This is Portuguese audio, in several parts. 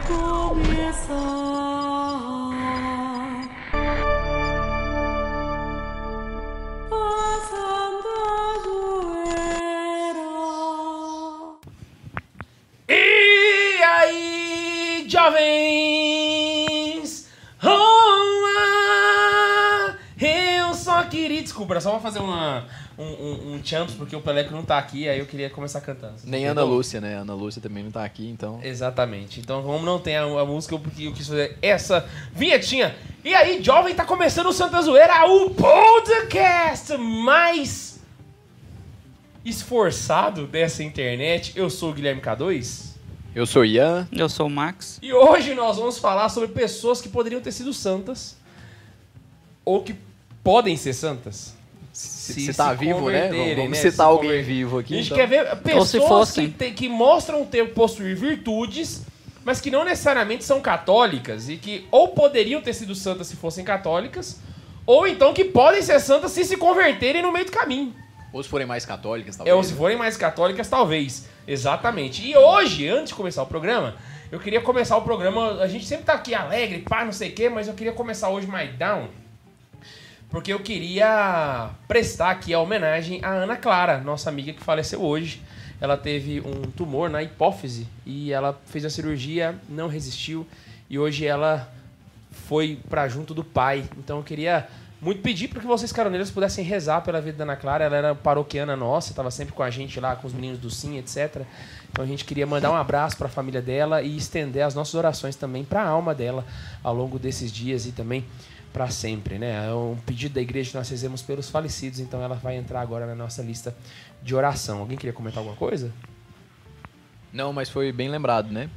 começar. A. E aí, jovens? Olá! Eu só queria. Desculpa, só pra fazer uma, um, um, um champs, porque o Peleco não tá aqui, aí eu queria começar cantando. Nem Ana Lúcia, né? Ana Lúcia também não tá aqui, então. Exatamente. Então, como não tem a, a música, eu, eu quis fazer essa vinhetinha. E aí, jovem, tá começando o Santa Zoeira, o podcast mais esforçado dessa internet. Eu sou o Guilherme K2. Eu sou Ian. Eu sou o Max. E hoje nós vamos falar sobre pessoas que poderiam ter sido santas ou que podem ser santas. Se, Se se tá se vivo, né? converterem, Vamos né? citar alguém vivo aqui. A gente então. quer ver se pessoas que, te- que mostram ter possuir virtudes, mas que não necessariamente são católicas e que ou poderiam ter sido santas se fossem católicas, ou então que podem ser santas se se converterem no meio do caminho. Ou se forem mais católicas, É, talvez. ou se forem mais católicas, talvez. Exatamente. E hoje, antes de começar o programa, eu queria começar o programa. A gente sempre tá aqui alegre, pá, não sei o quê, mas eu queria começar hoje mais down. Porque eu queria prestar aqui a homenagem à Ana Clara, nossa amiga que faleceu hoje. Ela teve um tumor na hipófise e ela fez a cirurgia, não resistiu e hoje ela foi pra junto do pai. Então eu queria muito pedir para que vocês caroneiros pudessem rezar pela vida da Ana Clara. Ela era paroquiana nossa, estava sempre com a gente lá, com os meninos do Sim, etc. Então a gente queria mandar um abraço para a família dela e estender as nossas orações também para a alma dela ao longo desses dias e também para sempre, né? É um pedido da igreja que nós fizemos pelos falecidos, então ela vai entrar agora na nossa lista de oração. Alguém queria comentar alguma coisa? Não, mas foi bem lembrado, né?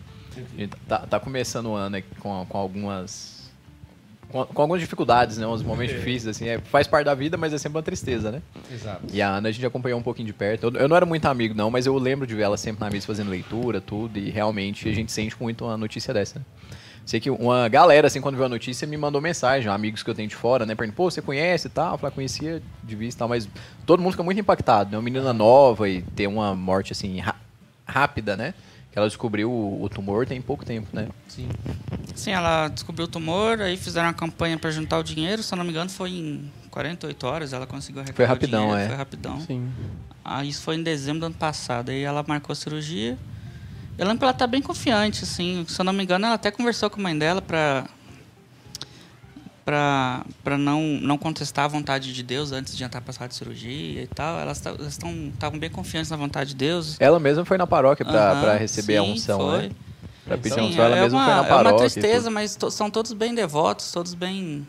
Tá, tá começando o ano aqui com, com algumas. Com, com algumas dificuldades, né? Uns momentos difíceis, assim. É, faz parte da vida, mas é sempre uma tristeza, né? Exato. E a Ana a gente acompanhou um pouquinho de perto. Eu, eu não era muito amigo, não, mas eu lembro de ver ela sempre na mesa fazendo leitura, tudo, e realmente a gente sente muito uma notícia dessa. né? Sei que uma galera, assim, quando viu a notícia, me mandou mensagem, amigos que eu tenho de fora, né? Perguntando, pô, você conhece e tal? Eu falei, "Ah, conhecia de vista e tal, mas todo mundo fica muito impactado, né? Uma menina nova e ter uma morte, assim, rápida, né? Que ela descobriu o, tumor tem pouco tempo, né? Sim. Sim, ela descobriu o tumor, aí fizeram uma campanha pra juntar o dinheiro, se eu não me engano foi em 48 horas, ela conseguiu arrecadar Foi o rapidão, dinheiro, é. Foi rapidão. Sim. Ah, isso foi em dezembro do ano passado, aí ela marcou a cirurgia. Eu lembro que ela tá bem confiante, assim, se eu não me engano ela até conversou com a mãe dela. Pra, pra não, não contestar a vontade de Deus antes de entrar pra sala de cirurgia e tal. Elas estavam bem confiantes na vontade de Deus. Ela mesma foi na paróquia Aham, pra receber a sim, unção, foi. né? Pra pedir a unção, ela é mesma uma, foi na é paróquia. uma e tristeza, mas to- são todos bem devotos, todos bem.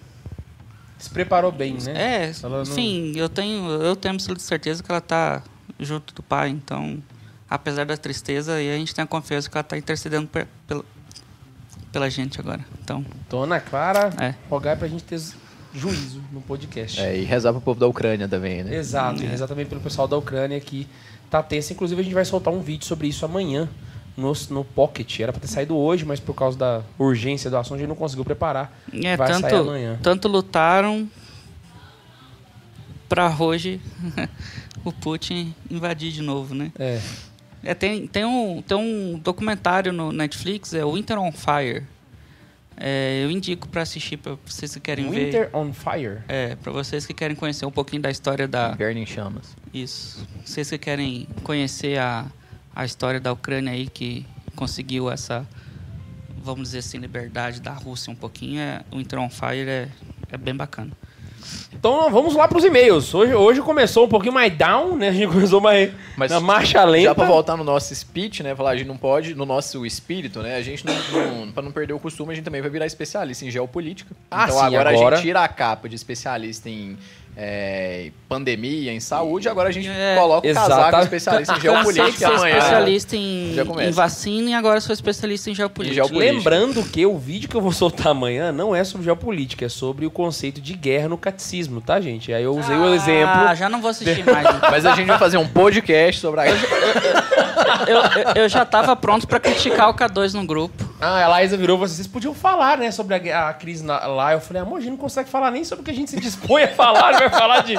Se preparou bem, né? É, Ela não- sim, eu tenho, eu tenho absoluta certeza que ela tá junto do pai, então, apesar da tristeza, e a gente tem a confiança que ela tá intercedendo per- pela, pela gente agora. Então, Dona Clara, É. rogar pra gente ter juízo no podcast. É, e rezar pro povo da Ucrânia também, né? Exato, É. e exatamente pelo pessoal da Ucrânia que tá tenso. Inclusive, a gente vai soltar um vídeo sobre isso amanhã no, no Pocket. Era pra ter saído hoje, mas por causa da urgência do assunto, a gente não conseguiu preparar. é, vai sair tanto, amanhã. tanto lutaram pra hoje o Putin invadir de novo, né? É. É, tem, tem, um, tem um documentário no Netflix, é Winter on Fire. É, eu indico pra assistir pra vocês que querem ver. Winter on Fire. É, pra vocês que querem conhecer um pouquinho da história da. Inverno em chamas. Isso. Vocês que querem conhecer a, a história da Ucrânia aí, que conseguiu essa, vamos dizer assim, liberdade da Rússia um pouquinho, é, o Winter on Fire é, é bem bacana. Então vamos lá pros e-mails. Hoje, hoje começou um pouquinho mais down, né? A gente começou mais Mas na marcha lenta. Já pra voltar no nosso speech, né? Falar, a gente não pode, no nosso espírito, né? A gente não, não pra não perder o costume, a gente também vai virar especialista em geopolítica. Ah, então sim, agora, a agora- gente tira a capa de especialista em é, pandemia, em saúde, agora a gente É, coloca o casaco exata- de especialista em geopolítica ser amanhã. especialista em, em vacina e agora sou especialista em geopolítica. Em geopolítica. Lembrando que o vídeo que eu vou soltar amanhã não é sobre geopolítica, é sobre o conceito de guerra no catecismo, tá, gente? Aí eu usei o Ah, exemplo. já não vou assistir mais. então. Mas a gente vai fazer um podcast sobre a eu, eu, eu já tava pronto pra criticar o K2 no grupo. Ah, a Laísa virou, vocês podiam falar, né, sobre a, a crise na- lá. Eu falei, amor, a gente não consegue falar nem sobre o que a gente se dispõe a falar, vai falar de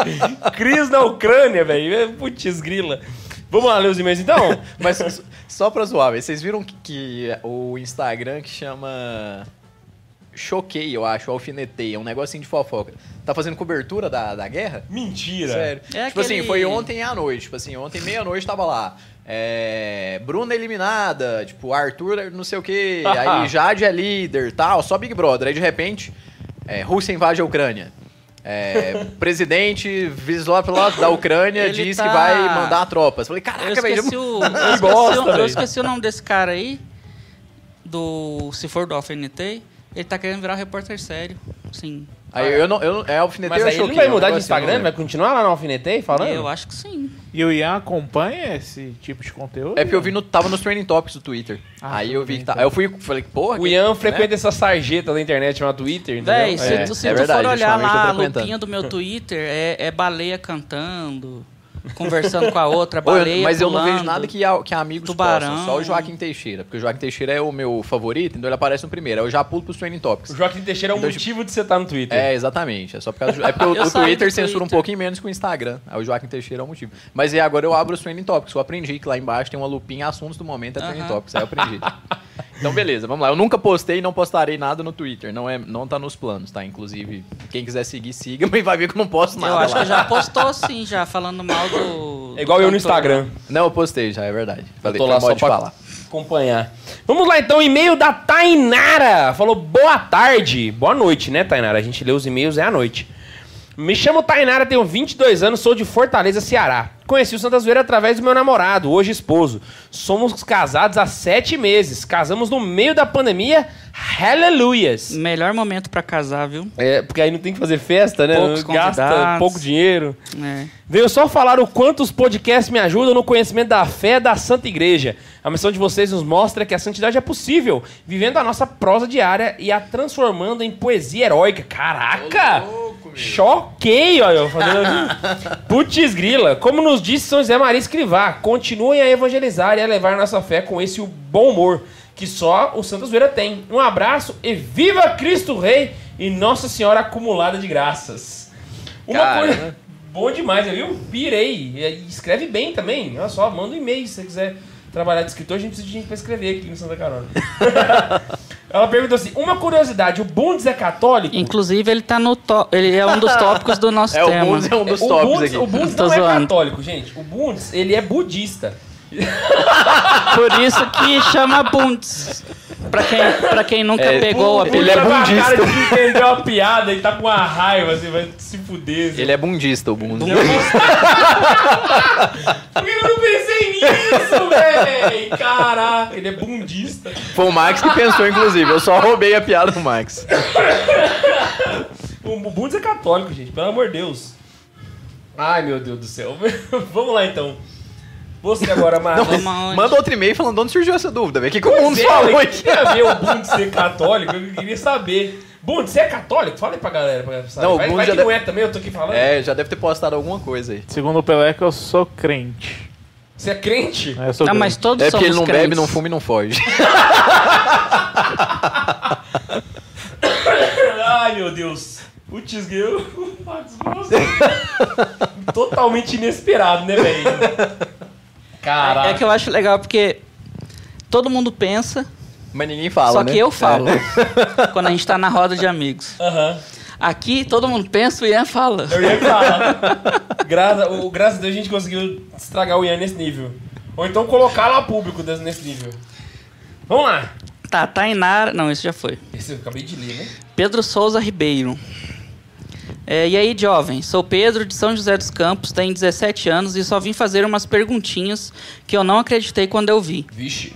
crise na Ucrânia, velho. Putz, grila. Vamos lá ler os e-mails então? Mas só pra zoar, velho, vocês viram que, que o Instagram que chama Choquei, eu acho, Alfinetei, é um negocinho de fofoca. Tá fazendo cobertura da, da guerra? Mentira. Sério. É tipo assim, aquele- foi ontem à noite. Tipo assim, ontem meia-noite tava lá. É, Bruna eliminada, tipo, Arthur não sei o quê, aí Jade é líder tal, só Big Brother. Aí de repente, é, Rússia invade a Ucrânia. É, presidente Vizlopilot da Ucrânia Ele diz tá- que vai mandar tropas. Falei, Eu caraca, velho. esqueci, o, eu, esqueci, o- eu esqueci o nome desse cara aí. Do. Se for do Alfinetei. Ele tá querendo virar repórter sério. Sim. Aí eu não, eu não, é alfinetei Mas ou aí ele não vai um mudar de assim, Instagram? não Vai continuar lá no Alfinetei falando? Eu acho que sim. E o Ian acompanha esse tipo de conteúdo? É porque eu vi no, tava nos trending topics do Twitter. Ah, aí eu vi que tá. então. Aí eu fui, falei, porra. O que- Ian né? frequenta essa sarjeta da internet chamada Twitter, entendeu? Véi, se, É, tu, se é tu verdade, for olhar lá a lupinha do meu Twitter, é, é baleia cantando, conversando com a outra, baleia mas eu não vejo pulando. nada que, a- que amigos tubarão. postam, só o Joaquim Teixeira. Porque o Joaquim Teixeira é o meu favorito, então ele aparece no primeiro. Aí eu já pulo pros trending topics. O Joaquim Teixeira é o Então, motivo de você estar no Twitter. É, exatamente. É só por causa do, É porque o, o Twitter do censura um Twitter. pouquinho menos que o Instagram. Aí o Joaquim Teixeira é o motivo. Mas e agora eu abro os trending topics. Eu aprendi que lá embaixo tem uma lupinha assuntos do momento é trending Aham. topics. Aí eu aprendi. então beleza, vamos lá. Eu nunca postei e não postarei nada no Twitter. Não, é, não tá nos planos, tá? Inclusive, quem quiser seguir, siga, mas vai ver que eu não posto nada Eu acho lá. que já postou sim, já, falando mal do... É igual do eu no. Instagram. Não, eu postei já, é verdade. Falei, tô foi lá só de pra falar. acompanhar. Vamos lá então, e-mail da Tainara. Falou boa tarde. Boa noite, né, Tainara? A gente lê os e-mails é à noite. Me chamo Tainara, tenho 22 anos, sou de Fortaleza, Ceará. Conheci o Santa Zoeira através do meu namorado, hoje esposo. Somos casados há sete meses. Casamos no meio da pandemia. Aleluias! Melhor momento pra casar, viu? É, porque aí não tem que fazer festa, né? Poucos Gasta convidados. pouco dinheiro. É. Veio só falar o quanto os podcasts me ajudam no conhecimento da fé da Santa Igreja. A missão de vocês nos mostra que a santidade é possível, vivendo a nossa prosa diária e a transformando em poesia heróica. Caraca! Choquei, olha, eu fazendo. Putz grila, como nos disse São José Maria Escrivá, continuem a evangelizar e a levar nossa fé com esse bom humor que só o Santa Zoeira tem. Um abraço e viva Cristo Rei e Nossa Senhora acumulada de graças. Uma Cara, coisa. né? Bom demais, viu? Pirei. E escreve bem também. Olha só, manda um e-mail se você quiser trabalhar de escritor. A gente precisa de gente pra escrever aqui no Santa Carona. Ela perguntou assim: uma curiosidade, o Bundes é católico? Inclusive, ele tá no top. Ele é um dos tópicos do nosso É, o tema. Bundes é um dos o Bundes, aqui. o Bundes não é zoando. católico, gente. O Bundes, ele é budista. Por isso que chama Bundes. Pra quem, pra quem nunca É, pegou o O ele apelido. é com a budista. cara de que entendeu a piada e tá com uma raiva, assim, vai se fuder. assim. Ele é bundista, o Bundes. Por que eu não pensei nisso, véi? Caraca, ele é bundista. Foi o Max que pensou, inclusive. Eu só roubei a piada do Max. O Bundes é católico, gente, pelo amor de Deus. Ai, meu Deus do céu. Vamos lá, então. Você agora, Marcos. Aonde? Manda outro e-mail falando de onde surgiu essa dúvida, velho. O que, que o Bundes é, falou aqui? tem a ver o Bundes ser católico? Eu queria saber. Bundes, você é católico? Fala aí pra galera. Pra saber. Não, o vai, vai já que não deve- é também, eu tô aqui falando. É, já deve ter postado alguma coisa aí. Segundo o Peleca, eu sou crente. Você é crente? Eu sou Não, mas crente. todos É porque ele somos não bebe, não fuma e não foge. Ai, meu Deus. Putz, eu. Totalmente inesperado, né, velho? Caraca. É que eu acho legal porque todo mundo pensa, Mas ninguém fala, só né? que eu falo. É. Quando a gente tá na roda de amigos. Aham. Aqui todo mundo pensa, o Ian fala. Eu ia falar. Gra o, graças a Deus a gente conseguiu estragar o Ian nesse nível. Ou então colocar lá público nesse nível. Vamos lá. Tá, Tainara. Não, isso já foi. Esse eu acabei de ler, né? Pedro Souza Ribeiro. É, e aí, jovem? Sou Pedro de São José dos Campos, tenho 17 anos e só vim fazer umas perguntinhas que eu não acreditei quando eu vi. Vixe.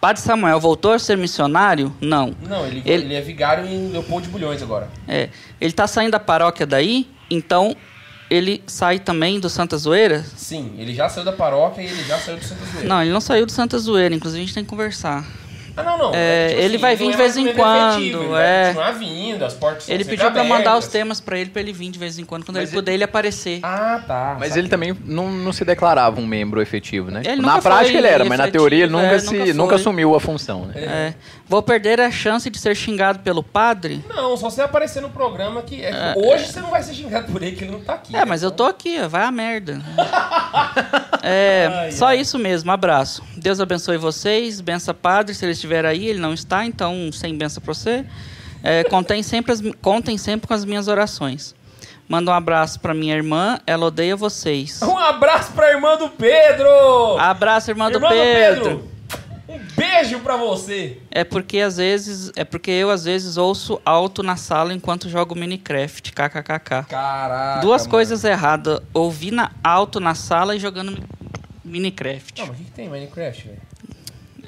Padre Samuel voltou a ser missionário? Não. Não, ele, Ele- ele... é vigário em Leopoldo de Bulhões agora. É, ele tá saindo da paróquia daí, então ele sai também do Santa Zoeira? Sim, ele já saiu da paróquia e ele já saiu do Santa Zoeira. Não, ele não saiu do Santa Zoeira, inclusive a gente tem que conversar. Ah, não, não. É, que, tipo ele vai vir de é mais vez em quando, efetivo, ele é. Vai continuar vindo, as portas Ele pediu pra mandar os temas pra ele, pra ele vir de vez em quando, quando Mas ele puder ele aparecer. Ah, tá. Mas saquei. ele também não, não se declarava um membro efetivo, né? Ele Tipo, na prática ele era, mas na efetivo, teoria ele nunca, é, se, nunca nunca, assumiu a função, né? É. Vou perder a chance de ser xingado pelo padre? Não, só você aparecer no programa que. é hoje você não vai ser xingado por ele, que ele não tá aqui. É, mas eu tô aqui, vai a merda. É, Ai, só ai. isso mesmo, abraço. Deus abençoe vocês, bença padre, se ele estiver aí, ele não está, então sem benção para você. É, contem, sempre as- contem sempre com as minhas orações. Manda um abraço para minha irmã, ela odeia vocês. Um abraço pra irmã do Pedro! Abraço, irmã, irmã do Pedro. Um beijo pra você! É porque às vezes, é porque eu às vezes ouço alto na sala enquanto jogo Minecraft, kkkk. Caraca. Duas mano. coisas erradas, ouvir na, alto na sala e jogando mi- Minecraft. Não, mas o que, que tem em Minecraft, velho?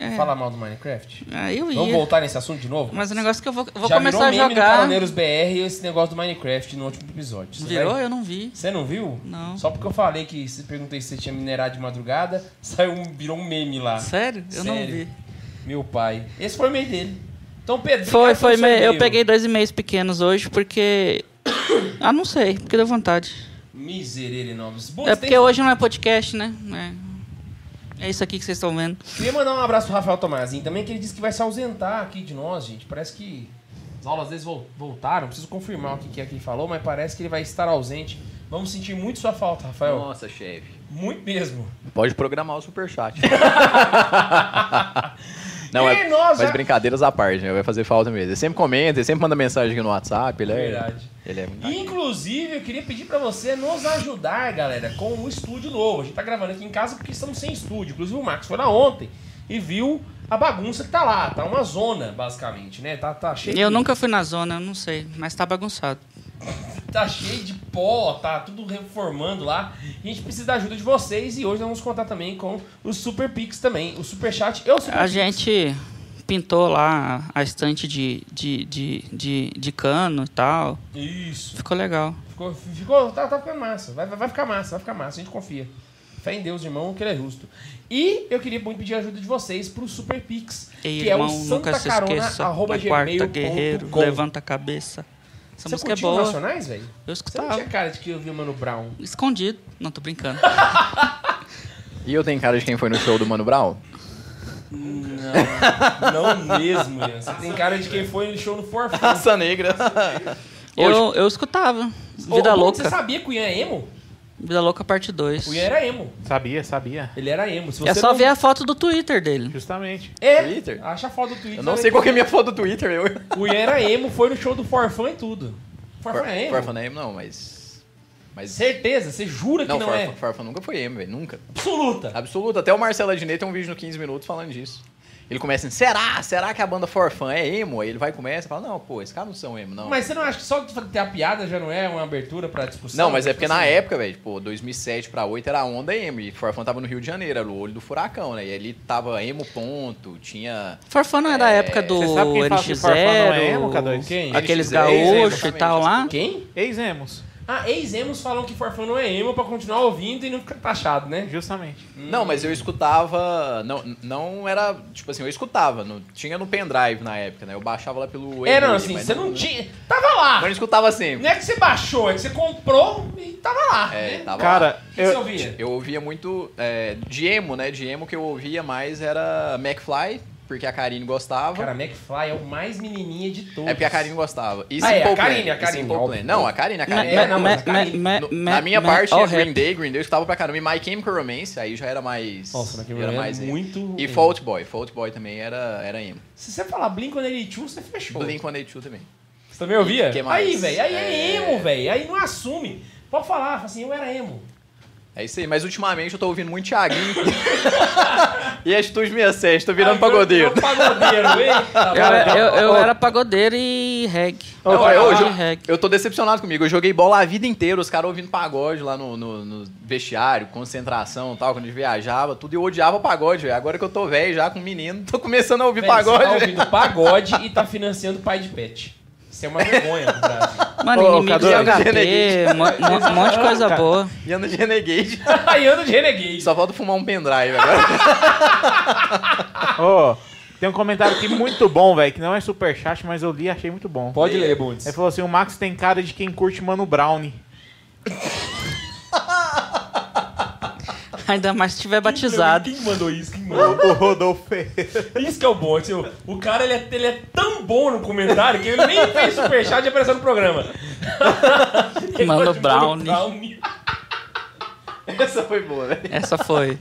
É. Fala mal do Minecraft? Ah, eu Vamos ia. voltar nesse assunto de novo? Mas o negócio é que eu vou, eu vou Já começar a virou no jogar. Caroneiros BR esse negócio do Minecraft no último episódio. Você Virou? vai- Eu não vi. Você não viu? Não. Só porque eu falei que se perguntei se você tinha minerado de madrugada, saiu um, virou um meme lá. Sério? Eu não Sério. vi. Meu pai. Esse foi o e-mail dele. Então, Pedro, Foi, foi. pelo seu me- Eu peguei dois e-mails pequenos hoje porque. Ah, não sei, porque deu vontade. Miserere nomes. É porque hoje não é podcast, né? É, é isso aqui que vocês estão vendo. Queria mandar um abraço pro Rafael Tomazinho também, que ele disse que vai se ausentar aqui de nós, gente. Parece que as aulas deles vol- voltaram. Preciso confirmar o que, que é que ele falou, mas parece que ele vai estar ausente. Vamos sentir muito sua falta, Rafael. Nossa, chefe. Muito mesmo. Pode programar o superchat. Não, é, nós mas brincadeiras à parte, né? Vai fazer falta mesmo. Ele sempre comenta, ele sempre manda mensagem aqui no WhatsApp. Ele é, Verdade. Ele é Inclusive, eu queria pedir pra você nos ajudar, galera, com o estúdio novo. A gente tá gravando aqui em casa porque estamos sem estúdio. Inclusive, o Max foi lá ontem e viu a bagunça que tá lá. Tá uma zona, basicamente, né? Tá, tá cheio Eu de... nunca fui na zona, eu não sei, mas tá bagunçado. tá cheio de pó, tá tudo reformando lá. A gente precisa da ajuda de vocês e hoje nós vamos contar também com o Super Pix também. O Super Chat e o Super A Pix. gente pintou lá a estante de, de, de, de, de cano e tal. Isso. Ficou legal. Ficou, ficou tá, tá ficando massa. Vai, vai vai ficar massa, vai ficar massa. A gente confia. Fé em Deus, irmão, que ele é justo. E eu queria muito pedir a ajuda de vocês pro Super Pix, Ei, que é o irmão, nunca se esqueça. arroba na quarta, gmail.com. guerreiro, levanta a cabeça. Essa Você música é boa. Nacionais, velho? Eu Você não escutava. tinha cara de que eu vi o Mano Brown. Escondido. Não, tô brincando. E eu tenho cara de quem foi no show do Mano Brown? Não mesmo, Ian. Você tem cara de quem foi no show no Forfã. Raça Negra. eu, eu escutava. Vida ô, Louca. Você sabia que o Ian é emo? Vida Louca parte 2. O Ian era emo. Sabia, sabia. Ele era emo. Se É você só não- ver a foto do Twitter dele. Justamente. É, Twitter? acha a foto do Twitter. Eu não sei qual que é a minha foto do Twitter. Eu... O Ian era emo, foi no show do Forfã e tudo. Forfã é emo? Farfa não é emo, não, mas... Mas... Certeza, você jura que Não, não, Farfa, é? Farfa nunca foi emo, velho. Nunca. Absoluta. Absoluto. Até o Marcelo Adnet tem um vídeo no 15 minutos falando disso. Ele começa assim, será? Será que a banda Forfã é emo? Aí ele vai e começa e fala, não, pô, esses caras não são emo, não. Mas você não acha que só ter a piada já não é uma abertura pra discussão? Não, mas é Tipo porque na assim, época, velho, pô, 2007 pra 2008 era a onda emo. E Forfã tava no Rio de Janeiro, era o olho do furacão, né? E ele tava emo ponto, tinha... Forfã não é da É, época do Você sabe quem fala que Forfã não é emo, NX0, K2? Quem? aqueles NX0, gaúchos e tal lá. Quem? Ex-emos. Ah, ex-emos falam que Forfã não é emo pra continuar ouvindo e não ficar taxado, né? Justamente. Não, mas eu escutava... Não, não era... Tipo assim, eu escutava. No, tinha no pendrive na época, né? Eu baixava lá pelo... É, não, assim, você não tinha... Tava lá! Mas não escutava sempre. Não é que você baixou, é que você comprou e tava lá. É, né? tava lá. Cara, O que você eu, ouvia? Eu ouvia muito é, de emo, né? De emo que eu ouvia mais era McFly, porque a Karine gostava. Cara, McFly é o mais menininha de todos. é porque a Karine gostava. E Ah, é, a Karine, a Karine. Plan. Não, a Karine, a Karine. É, não, mas na minha parte, oh, Green Day, Green Day eu escutava pra caramba. E My Chemical Romance, aí já era mais... Nossa, que era mais muito... E Fault Boy. Fault Boy também era, era emo. Se você falar Blink-182, você fechou. Blink-182 também. Você também ouvia? Aí, velho, aí é, É. emo, velho. Aí não assume. Pode falar, fala assim, eu era emo. É isso aí. Mas ultimamente eu tô ouvindo muito Thiaguinho. e Atitude 67, tô virando pagodeiro. virou Pagodeiro, eita. Eu, eu, eu era pagodeiro e reggae. Eu Não, eu, eu, reggae. eu tô decepcionado comigo. Eu joguei bola a vida inteira, os caras ouvindo pagode lá no, no- no vestiário, concentração e tal, quando a gente viajava, tudo. E eu odiava pagode, velho. Agora que eu tô velho já com menino, tô começando a ouvir pagode. Você tá ouvindo pagode e tá financiando pai de pet. Isso é uma vergonha no Brasil. Mano, Ô, inimigo de HP, um monte de coisa boa. E ando de Renegade. Aí anda de Renegade. Só falta fumar um pendrive agora. Ô, tem um comentário aqui muito bom, velho, que não é superchat, mas eu li e achei muito bom. Pode ler, Bundes. Ele falou assim, o Max tem cara de quem curte Mano Brown. Ainda mais se tiver batizado. Quem mandou isso? Quem mandou? O Rodolfo. Isso que é o bom. assim, o- o cara ele é, ele é tão bom no comentário que ele nem fez superchat e apareceu no programa. Ele Mano Brownie. Brownie. Essa foi boa, velho. Essa foi.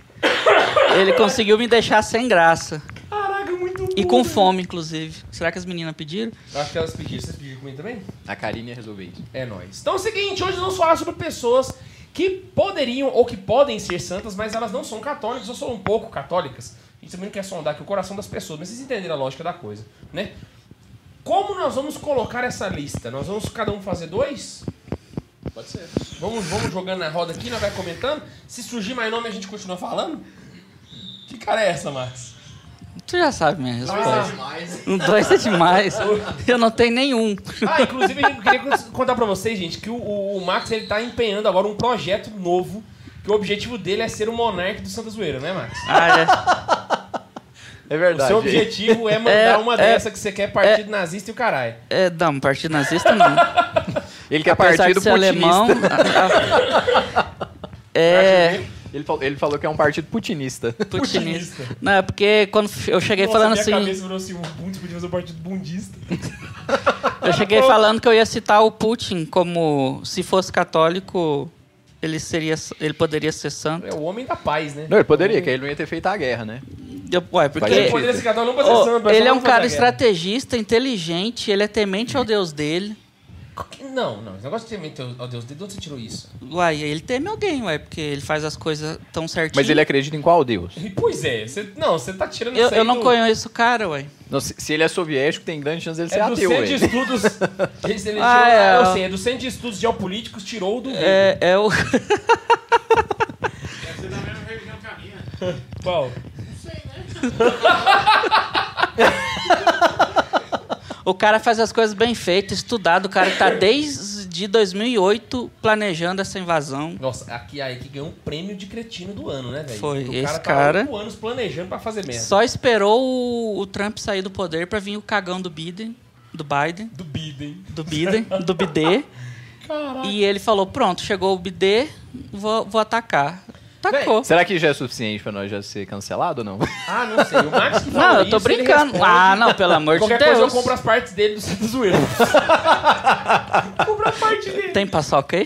Ele conseguiu me deixar sem graça. Caraca, muito bom. E com fome, inclusive. Será que as meninas pediram? Acho que elas pediram. Vocês pediram comigo também? A Karine ia resolver isso. É nóis. Então é o seguinte, hoje nós vamos falar sobre pessoas que poderiam ou que podem ser santas, mas elas não são católicas ou são um pouco católicas. A gente também não quer sondar aqui o coração das pessoas, mas vocês entenderam a lógica da coisa, né? Como nós vamos colocar essa lista? Nós vamos cada um fazer dois? Pode ser. Vamos, vamos jogando na roda aqui, nós vai comentando. Se surgir mais nome, a gente continua falando? Que cara é essa, Max? Tu já sabe minha resposta. Ah. demais. Um dois é demais. Eu não tenho nenhum. Ah, inclusive, eu queria contar pra vocês, gente, que o, o- o Max ele tá empenhando agora um projeto novo, que o objetivo dele é ser o monarca do Santa Zoeira, né, Max? Ah, É O verdade. seu objetivo é mandar É, uma é, dessa que você quer partido nazista e o caralho. é. é não, partido nazista não. Ele quer Apesar partido de ser putinista. alemão. a- a- é. Ele, falou, ele falou que é um partido putinista. Putinista. Não, é porque quando eu cheguei Nossa, falando minha assim. cabeça virou assim, o Bundes podia fazer um partido bundista. Eu cheguei falando que eu ia citar o Putin como se fosse católico, ele seria ele poderia ser santo. É o homem da paz, né? Não, ele poderia, que ele não ia ter feito a guerra, né? Eu, ué, porque Ele poderia ser católico, não pra ser santo, ele é um cara estrategista, inteligente, ele é temente ao Deus dele. Não, não, esse negócio de temer ao Deus, de onde você tirou isso? Uai, ele teme alguém, ué, porque ele faz as coisas tão certinho. Mas ele acredita em qual Deus? Pois é, você, não, você tá tirando eu, isso eu não do- conheço o cara, ué. Não, se, se ele é soviético, tem grande chance dele ser É do ateu, centro de velho. estudos. Esse ele Ah, tirou, é, eu sei, é do centro de estudos geopolíticos, tirou do. É, é o. Deve ser da mesma religião que a minha. Qual? O cara faz as coisas bem feitas, estudado. O cara tá desde 2008 planejando essa invasão. Nossa, aqui aí que ganhou um prêmio de cretino do ano, né, velho? Foi, O esse cara cara- tá oito anos planejando pra fazer merda. Só esperou o, o Trump sair do poder pra vir o cagão do Biden, do Biden, Do Biden. do Biden, do bidê. Caraca. E ele falou: pronto, chegou o bidê, vou, vou atacar. Tacou. Será que já é suficiente pra nós já ser cancelado ou não? Ah, não sei. O Max que falou Não, eu tô isso, ele brincando. responde. Ah, não, pelo amor de Qualquer coisa eu Deus. compro as partes dele do Santa Zoeira. compro a parte dele. Tem paçoca aí?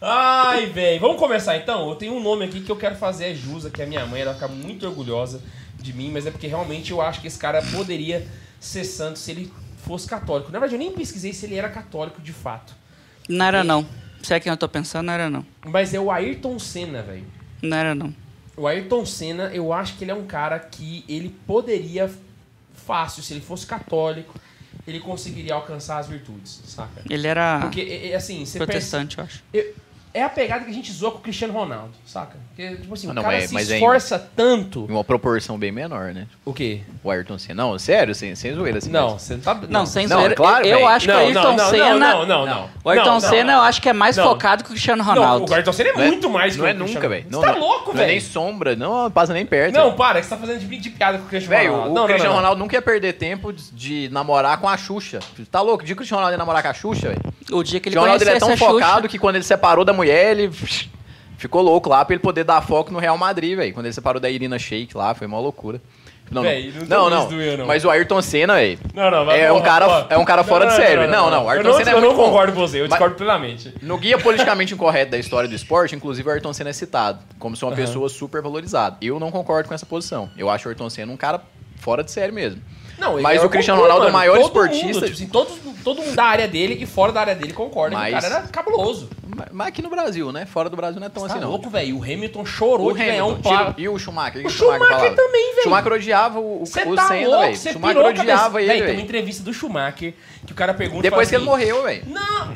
Ai, velho. Vamos começar então? Eu tenho um nome aqui que eu quero fazer a Jusa, que é a minha mãe. Ela vai ficar muito orgulhosa de mim, mas é porque realmente eu acho que esse cara poderia ser santo se ele fosse católico. Na verdade, eu nem pesquisei se ele era católico de fato. Não era não. Se é quem eu tô pensando, não era não. Mas é o Ayrton Senna, velho. Não era não. O Ayrton Senna, eu acho que ele é um cara que ele poderia fácil, se ele fosse católico, ele conseguiria alcançar as virtudes, saca? Ele era Porque, assim, protestante, eu acho. É a pegada que a gente zoa com o Cristiano Ronaldo, saca? Porque, tipo assim, Ah, o não, cara mas- se é- esforça tanto... Em uma proporção bem menor, né? O quê? O Ayrton Senna. Não, sério, sem, sem zoeira. Assim, Não, você tá... Não, sem Não, zoeira. é claro, eu velho. acho que o Ayrton não, não, Senna. Não, não, não. O Ayrton Não, não. Senna eu acho que é mais Não. focado que o Cristiano Não, Ronaldo. o Ayrton Senna é Não é- muito mais Não que é o nunca, velho. Você Não, tá não. louco, Não é nem velho? sombra, não passa nem perto. Não, velho. para, que você tá fazendo de, de piada com o Cristiano Velho, Ronaldo. o Não, não, Cristiano não, não. Ronaldo não quer perder tempo de, namorar com a Xuxa. Tá louco? De o Cristiano Ronaldo ia namorar com a Xuxa, velho. O dia que O ele Cristiano Ronaldo é tão focado que quando ele separou da mulher, ele ficou louco lá pra ele poder dar foco no Real Madrid, velho. Quando ele separou da Irina Shayk lá, foi uma loucura. Não, Véi, não, não não, não. eu, não. Mas o Ayrton Senna, velho. Não, não, vai, É um cara- é um cara fora de série. Não, não, o Ayrton eu não, Senna é eu não muito bom. concordo com você, eu discordo plenamente. No guia politicamente incorreto da história do esporte, inclusive o Ayrton Senna é citado como se uma Aham. pessoa super valorizada. Eu não concordo com essa posição. Eu acho o Ayrton Senna um cara fora de série mesmo. Não, Mas o Cristiano Ronaldo é o maior Todo esportista- Mundo, tipo assim, todos, todo mundo da área dele e fora da área dele concorda que Mas- o cara era cabuloso. Mas- aqui no Brasil, né? Fora do Brasil não é tão Você assim, tá não. louco, velho? O Hamilton chorou O de ganhar um Hamilton, pá. tira- e o Schumacher? O, que Schumacher, Schumacher também, velho. Schumacher odiava o, o, Você o tá Senna, velho. Schumacher odiava ele, Véi, tem uma velho. entrevista do Schumacher que o cara pergunta... Depois que ele assim, morreu, velho. Não,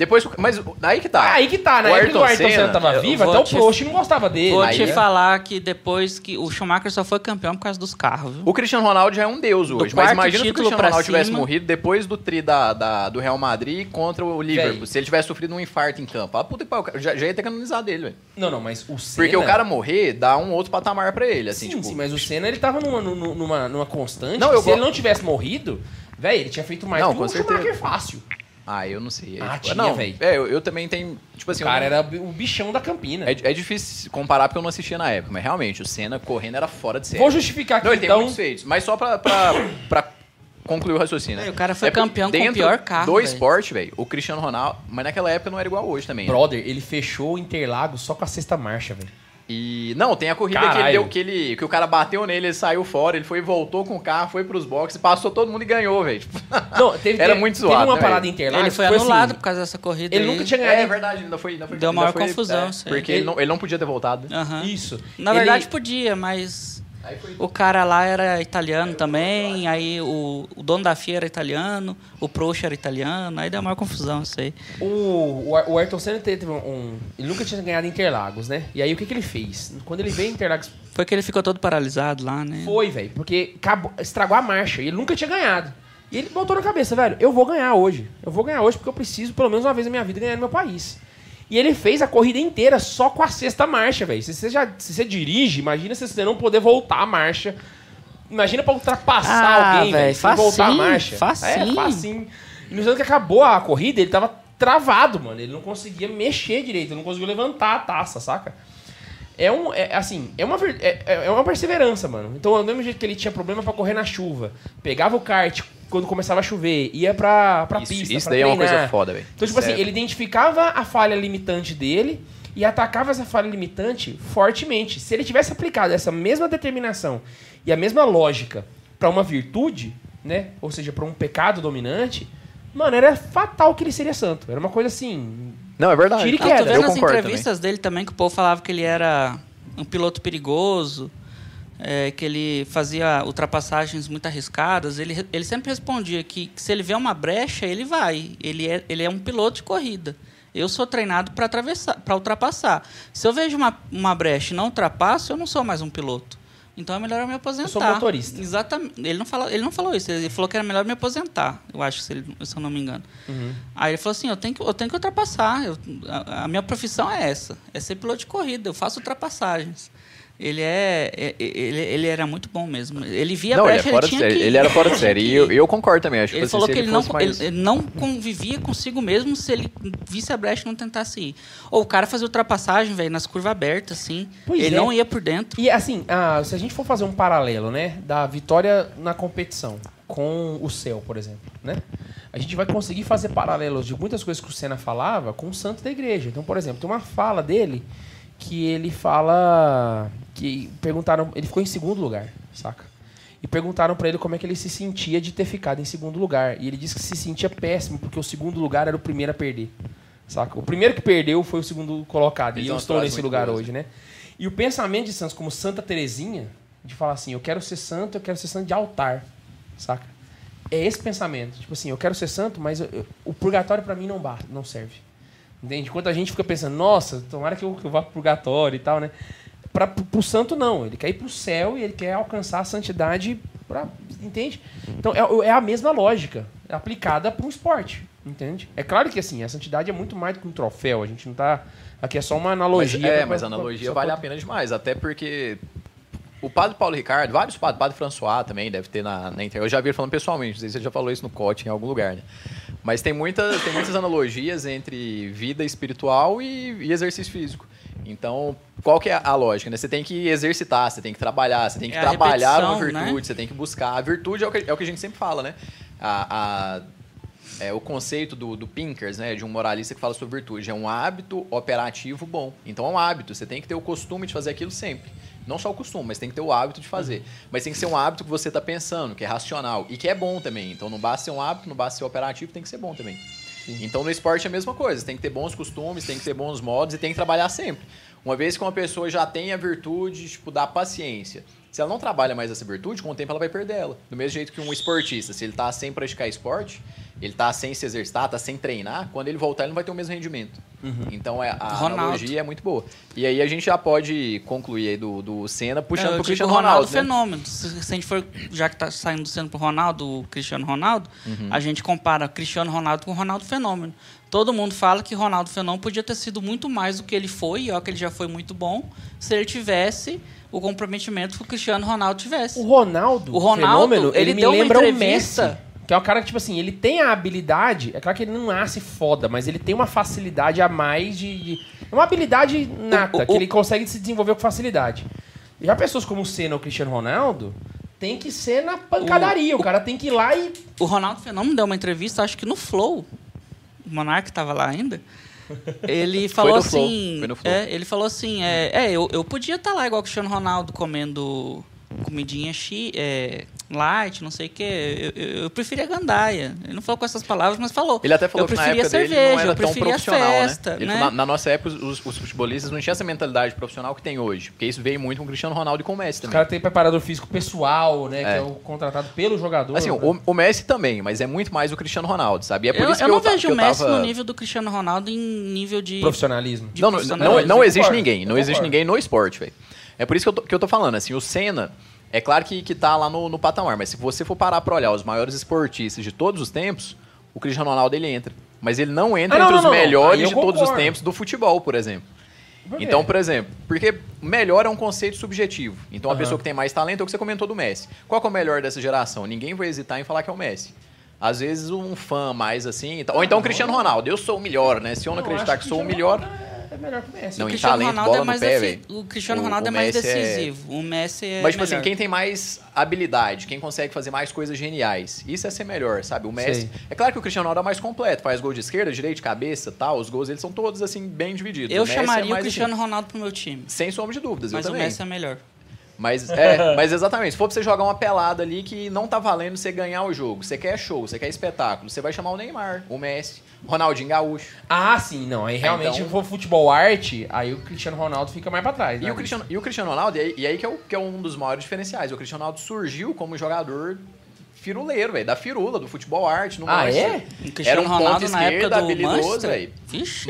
Depois, mas aí que tá. aí que tá, na O época que o Ayrton Ayrton Senna Senna, tava eu vivo, vou até o te- Prost não gostava dele. Vou Aí te é- falar que depois que o Schumacher só foi campeão por causa dos carros, viu? O Cristiano Ronaldo já é um deus Do hoje. Mas imagina se o Cristiano Ronaldo tivesse cima. morrido depois do tri da, da- do Real Madrid contra o Liverpool. Véi. Se ele tivesse sofrido um infarto em campo. Ah, puta já, já ia ter canonizado ele, velho. Não, não, mas o Senna... Porque o cara morrer dá um outro patamar pra ele, assim, sim, tipo... sim, mas o Senna ele tava numa, numa, numa, constante. Não, eu se ele go- não tivesse morrido, velho, ele tinha feito mais Não, que com o certeza. Schumacher fácil. Ah, eu não sei. É, Ah, tipo, tinha, não, véi. É, eu, eu também tenho... Tipo assim, o cara eu era o bichão da Campina. é, é difícil comparar porque eu não assistia na época, mas realmente, o Senna correndo era fora de série. Vou justificar aqui, Não, ele tem então. muitos feitos. Mas só pra, pra, pra concluir o raciocínio. né? É, o cara foi É campeão com o pior carro, Do velho. esporte, velho, o Cristiano Ronaldo. Mas naquela época não era igual hoje também. né? Brother, ele fechou o Interlagos só com a sexta marcha, velho. E. Não, tem a corrida que ele Caralho. deu, que, ele, que o cara bateu nele, ele saiu fora, ele foi e voltou com o carro, foi pros boxes, passou todo mundo e ganhou, velho. Não, teve, Era teve- muito Teve zoado, uma né, parada Interlagos. Ele foi que anulado assim, por causa dessa corrida Ele aí. nunca tinha ganhado. é verdade, ainda foi. Ainda foi Deu ainda maior foi- confusão, é. Porque ele não, ele não podia ter voltado. Isso. Na Ele- verdade podia, mas. O cara lá era italiano também, aí o, o dono da FIA era italiano, o Prost era italiano, aí deu maior confusão isso aí. O, o, Ayrton Senna teve um, um- Ele nunca tinha ganhado Interlagos, né? E aí o que, que ele fez? Quando ele veio em Interlagos, Foi que ele ficou todo paralisado lá, né? foi, velho. Porque acabou- estragou a marcha. E ele nunca tinha ganhado. E ele botou na cabeça, velho, eu vou ganhar hoje. Eu vou ganhar hoje porque eu preciso, pelo menos uma vez na minha vida, ganhar no meu país. E ele fez a corrida inteira só com a sexta marcha, velho. Se você já se você dirige, imagina se você não poder voltar a marcha. Imagina pra ultrapassar Ah, alguém, velho, sem voltar a marcha. facinho. É, facinho. E no que acabou a corrida, ele tava travado, mano. Ele não conseguia mexer direito, ele não conseguiu levantar a taça, saca? É um. É, assim, é uma, é, é- é uma perseverança, mano. Então, do mesmo jeito que ele tinha problema pra correr na chuva, pegava o kart quando começava a chover, ia pra, pra Isso, pista. isso pra daí é uma treinar. coisa foda, velho. Então, tipo assim, Sério. ele identificava a falha limitante dele e atacava essa falha limitante fortemente. Se ele tivesse aplicado essa mesma determinação e a mesma lógica pra uma virtude, né? Ou seja, pra um pecado dominante, mano, era fatal que ele seria santo. Era uma coisa assim. Não, é verdade. Tira e Não, queda, tô eu vendo as concordo entrevistas dele também que o povo falava que ele era um piloto perigoso, é, que ele fazia ultrapassagens muito arriscadas. Ele, ele sempre respondia que, que se ele vê uma brecha, ele vai. Ele é, ele é um piloto de corrida. Eu sou treinado para atravessar, para ultrapassar. Se eu vejo uma, uma brecha e não ultrapasso, eu não sou mais um piloto. Então é melhor eu me aposentar. sou motorista. Exatamente. Ele não, falou, ele não falou isso. Ele falou que era melhor me aposentar. Eu acho, se, ele- se eu não me engano. Aí ele falou assim: eu tenho que, eu tenho que ultrapassar. Eu- a, a minha profissão é essa: é ser piloto de corrida. Eu faço ultrapassagens. Ele é, é- ele, ele era muito bom mesmo. Ele via Não, a ele, é brecha, fora ele de tinha série. que ele era fora de série. E eu, eu concordo também. Acho ele assim, falou que ele não, fosse mais- ele, ele não convivia consigo mesmo se ele visse a brecha e não tentasse ir. Ou o cara fazia ultrapassagem, velho, nas curvas abertas, assim. Pois ele é. não ia por dentro. E assim, ah, se a gente for fazer um paralelo, né, da vitória na competição com o céu, por exemplo, né? A gente vai conseguir fazer paralelos de muitas coisas que o Senna falava com o santo da igreja. Então, por exemplo, tem uma fala dele que ele fala que perguntaram, ele ficou em segundo lugar, saca? E perguntaram pra ele como é que ele se sentia de ter ficado em segundo lugar. E ele disse que se sentia péssimo porque o segundo lugar era o primeiro a perder. Saca? O primeiro que perdeu foi o segundo colocado. Ele e eu estou nesse lugar boas, hoje, né? E o pensamento de Santos como Santa Terezinha, de falar assim, eu quero ser santo, eu quero ser santo de altar, saca? É esse pensamento. Tipo assim, eu quero ser santo, mas eu- eu- o purgatório pra mim não basta, não serve. Entende? Enquanto a gente fica pensando, nossa, tomara que eu, que eu vá pro purgatório e tal, né? Pra, pro, pro santo, não. Ele quer ir pro céu e ele quer alcançar a santidade. Pra, entende? Então é, é a mesma lógica aplicada para um esporte. Entende? É claro que assim, a santidade é muito mais do que um troféu. A gente não tá. Aqui é só uma Mas, analogia. é, pra- mas a pra- analogia só vale pra- a pena demais. Até porque o padre Paulo Ricardo, vários padres, padre François também deve ter na, na internet. Eu já vi ele falando pessoalmente, não sei se você já falou isso no COT em algum lugar, né? Mas tem, muitas tem muitas analogias entre vida espiritual e, e exercício físico. Então, qual que é a lógica, né? Você tem que exercitar, você tem que trabalhar, você tem que É trabalhar uma repetição, virtude, né? você tem que buscar. A virtude é o que, é o que a gente sempre fala, né? A, a- é, o conceito do, do Pinkers, né, de um moralista que fala sobre virtude, é um hábito operativo bom. Então é um hábito, você tem que ter o costume de fazer aquilo sempre. Não só o costume, mas tem que ter o hábito de fazer. Mas tem que ser um hábito que você está pensando, que é racional e que é bom também. Então não basta ser um hábito, não basta ser operativo, tem que ser bom também. Então no esporte é a mesma coisa, tem que ter bons costumes, tem que ter bons modos e tem que trabalhar sempre. Uma vez que uma pessoa já tem a virtude, tipo, da paciência, se ela não trabalha mais essa virtude, com o tempo ela vai perder ela. Do mesmo jeito que um esportista, se ele tá sem praticar esporte, ele tá sem se exercitar, tá sem treinar, quando ele voltar ele não vai ter o mesmo rendimento. Então é, a Ronaldo. analogia é muito boa. E aí a gente já pode concluir aí do, do Senna puxando É, pro Cristiano o Ronaldo, Ronaldo, né? fenômeno. Se, se a gente for, já que tá saindo do Senna pro Ronaldo, o Cristiano Ronaldo, Uhum. a gente compara Cristiano Ronaldo com o Ronaldo Fenômeno. Todo mundo fala que Ronaldo Fenômeno podia ter sido muito mais do que ele foi, e ó, que ele já foi muito bom, se ele tivesse o comprometimento que o Cristiano Ronaldo tivesse. O Ronaldo, O Ronaldo, fenômeno, ele, ele me deu uma lembra o Messi. Que é o cara que, tipo assim, ele tem a habilidade. É claro que ele não nasce foda, mas ele tem uma facilidade a mais de. de- é uma habilidade nata, O- o- que ele consegue se desenvolver com facilidade. Já pessoas como o Senna ou o Cristiano Ronaldo, tem que ser na pancadaria. O, O- cara tem que ir lá e. O Ronaldo Fenômeno deu uma entrevista, acho que no Flow. O Monark tava lá ainda. Ele falou assim. É, ele falou assim: é, é, eu, eu podia estar lá igual o Cristiano Ronaldo comendo comidinha chi, é, light, não sei o quê. Eu, eu, eu preferia gandaia. Ele não falou com essas palavras, mas falou. Ele até falou eu que na época dele cerveja, não era tão profissional, festa, né? Ele né? na, na nossa época, os, os futebolistas não tinham essa mentalidade profissional que tem hoje. Porque isso veio muito com o Cristiano Ronaldo e com o Messi Os também. caras têm preparador físico pessoal, né? Que É. é o contratado pelo jogador. Assim, né? o, o Messi também, mas é muito mais o Cristiano Ronaldo, sabe? E é por eu isso eu que não eu, ta- vejo o Messi tava... no nível do Cristiano Ronaldo em nível de. Profissionalismo. de Não, não, profissionalismo. não, não eu existe concordo, ninguém. Não existe ninguém no esporte, velho. É por isso que eu, tô, que eu tô falando, assim, o Senna, é claro que, que tá lá no, no patamar, mas se você for parar pra olhar os maiores esportistas de todos os tempos, o Cristiano Ronaldo ele entra. Mas ele não entra Ah, não, entre não, os não, não. Melhores eu de todos os tempos do futebol, por exemplo. Por? Então, por exemplo, porque melhor é um conceito subjetivo. Então, a pessoa que tem mais talento é o que você comentou do Messi. Qual que é o melhor dessa geração? Ninguém vai hesitar em falar que é o Messi. Às vezes, um fã mais assim. Ou então, o Cristiano Ronaldo. Eu sou o melhor, né? Se eu não, acreditar acho que sou o melhor. É, é melhor que o Messi. Não, o Cristiano talento, Ronaldo é mais pé, defi-. O Cristiano O- Ronaldo o é mais é- decisivo. O Messi é. Mas, tipo assim, melhor. quem tem mais habilidade, quem consegue fazer mais coisas geniais, isso é ser melhor, sabe? O Messi. Sei. É claro que o Cristiano Ronaldo é mais completo, faz gol de esquerda, direita, cabeça tal. Os gols eles são todos, assim, bem divididos. Eu O é chamaria o mais, Cristiano assim, Ronaldo pro meu time. sem sombra de dúvidas, Mas eu o também. Messi é melhor. Mas, é, mas exatamente, se for pra você jogar uma pelada ali que não tá valendo você ganhar o jogo, você quer show, você quer espetáculo, você vai chamar o Neymar, o Messi, o Ronaldinho Gaúcho. Ah, sim, não. Aí realmente, então- se for futebol arte, aí o Cristiano Ronaldo fica mais pra trás. E né? o, Cristiano, e o Cristiano Ronaldo, e aí, e aí que, é o- que é um dos maiores diferenciais. O Cristiano Ronaldo surgiu como jogador firuleiro, velho, da firula, do futebol arte. No Ah, Manchester. é? Cristiano um Ronaldo ponta na época esquerda, do habilidoso, Manchester. velho.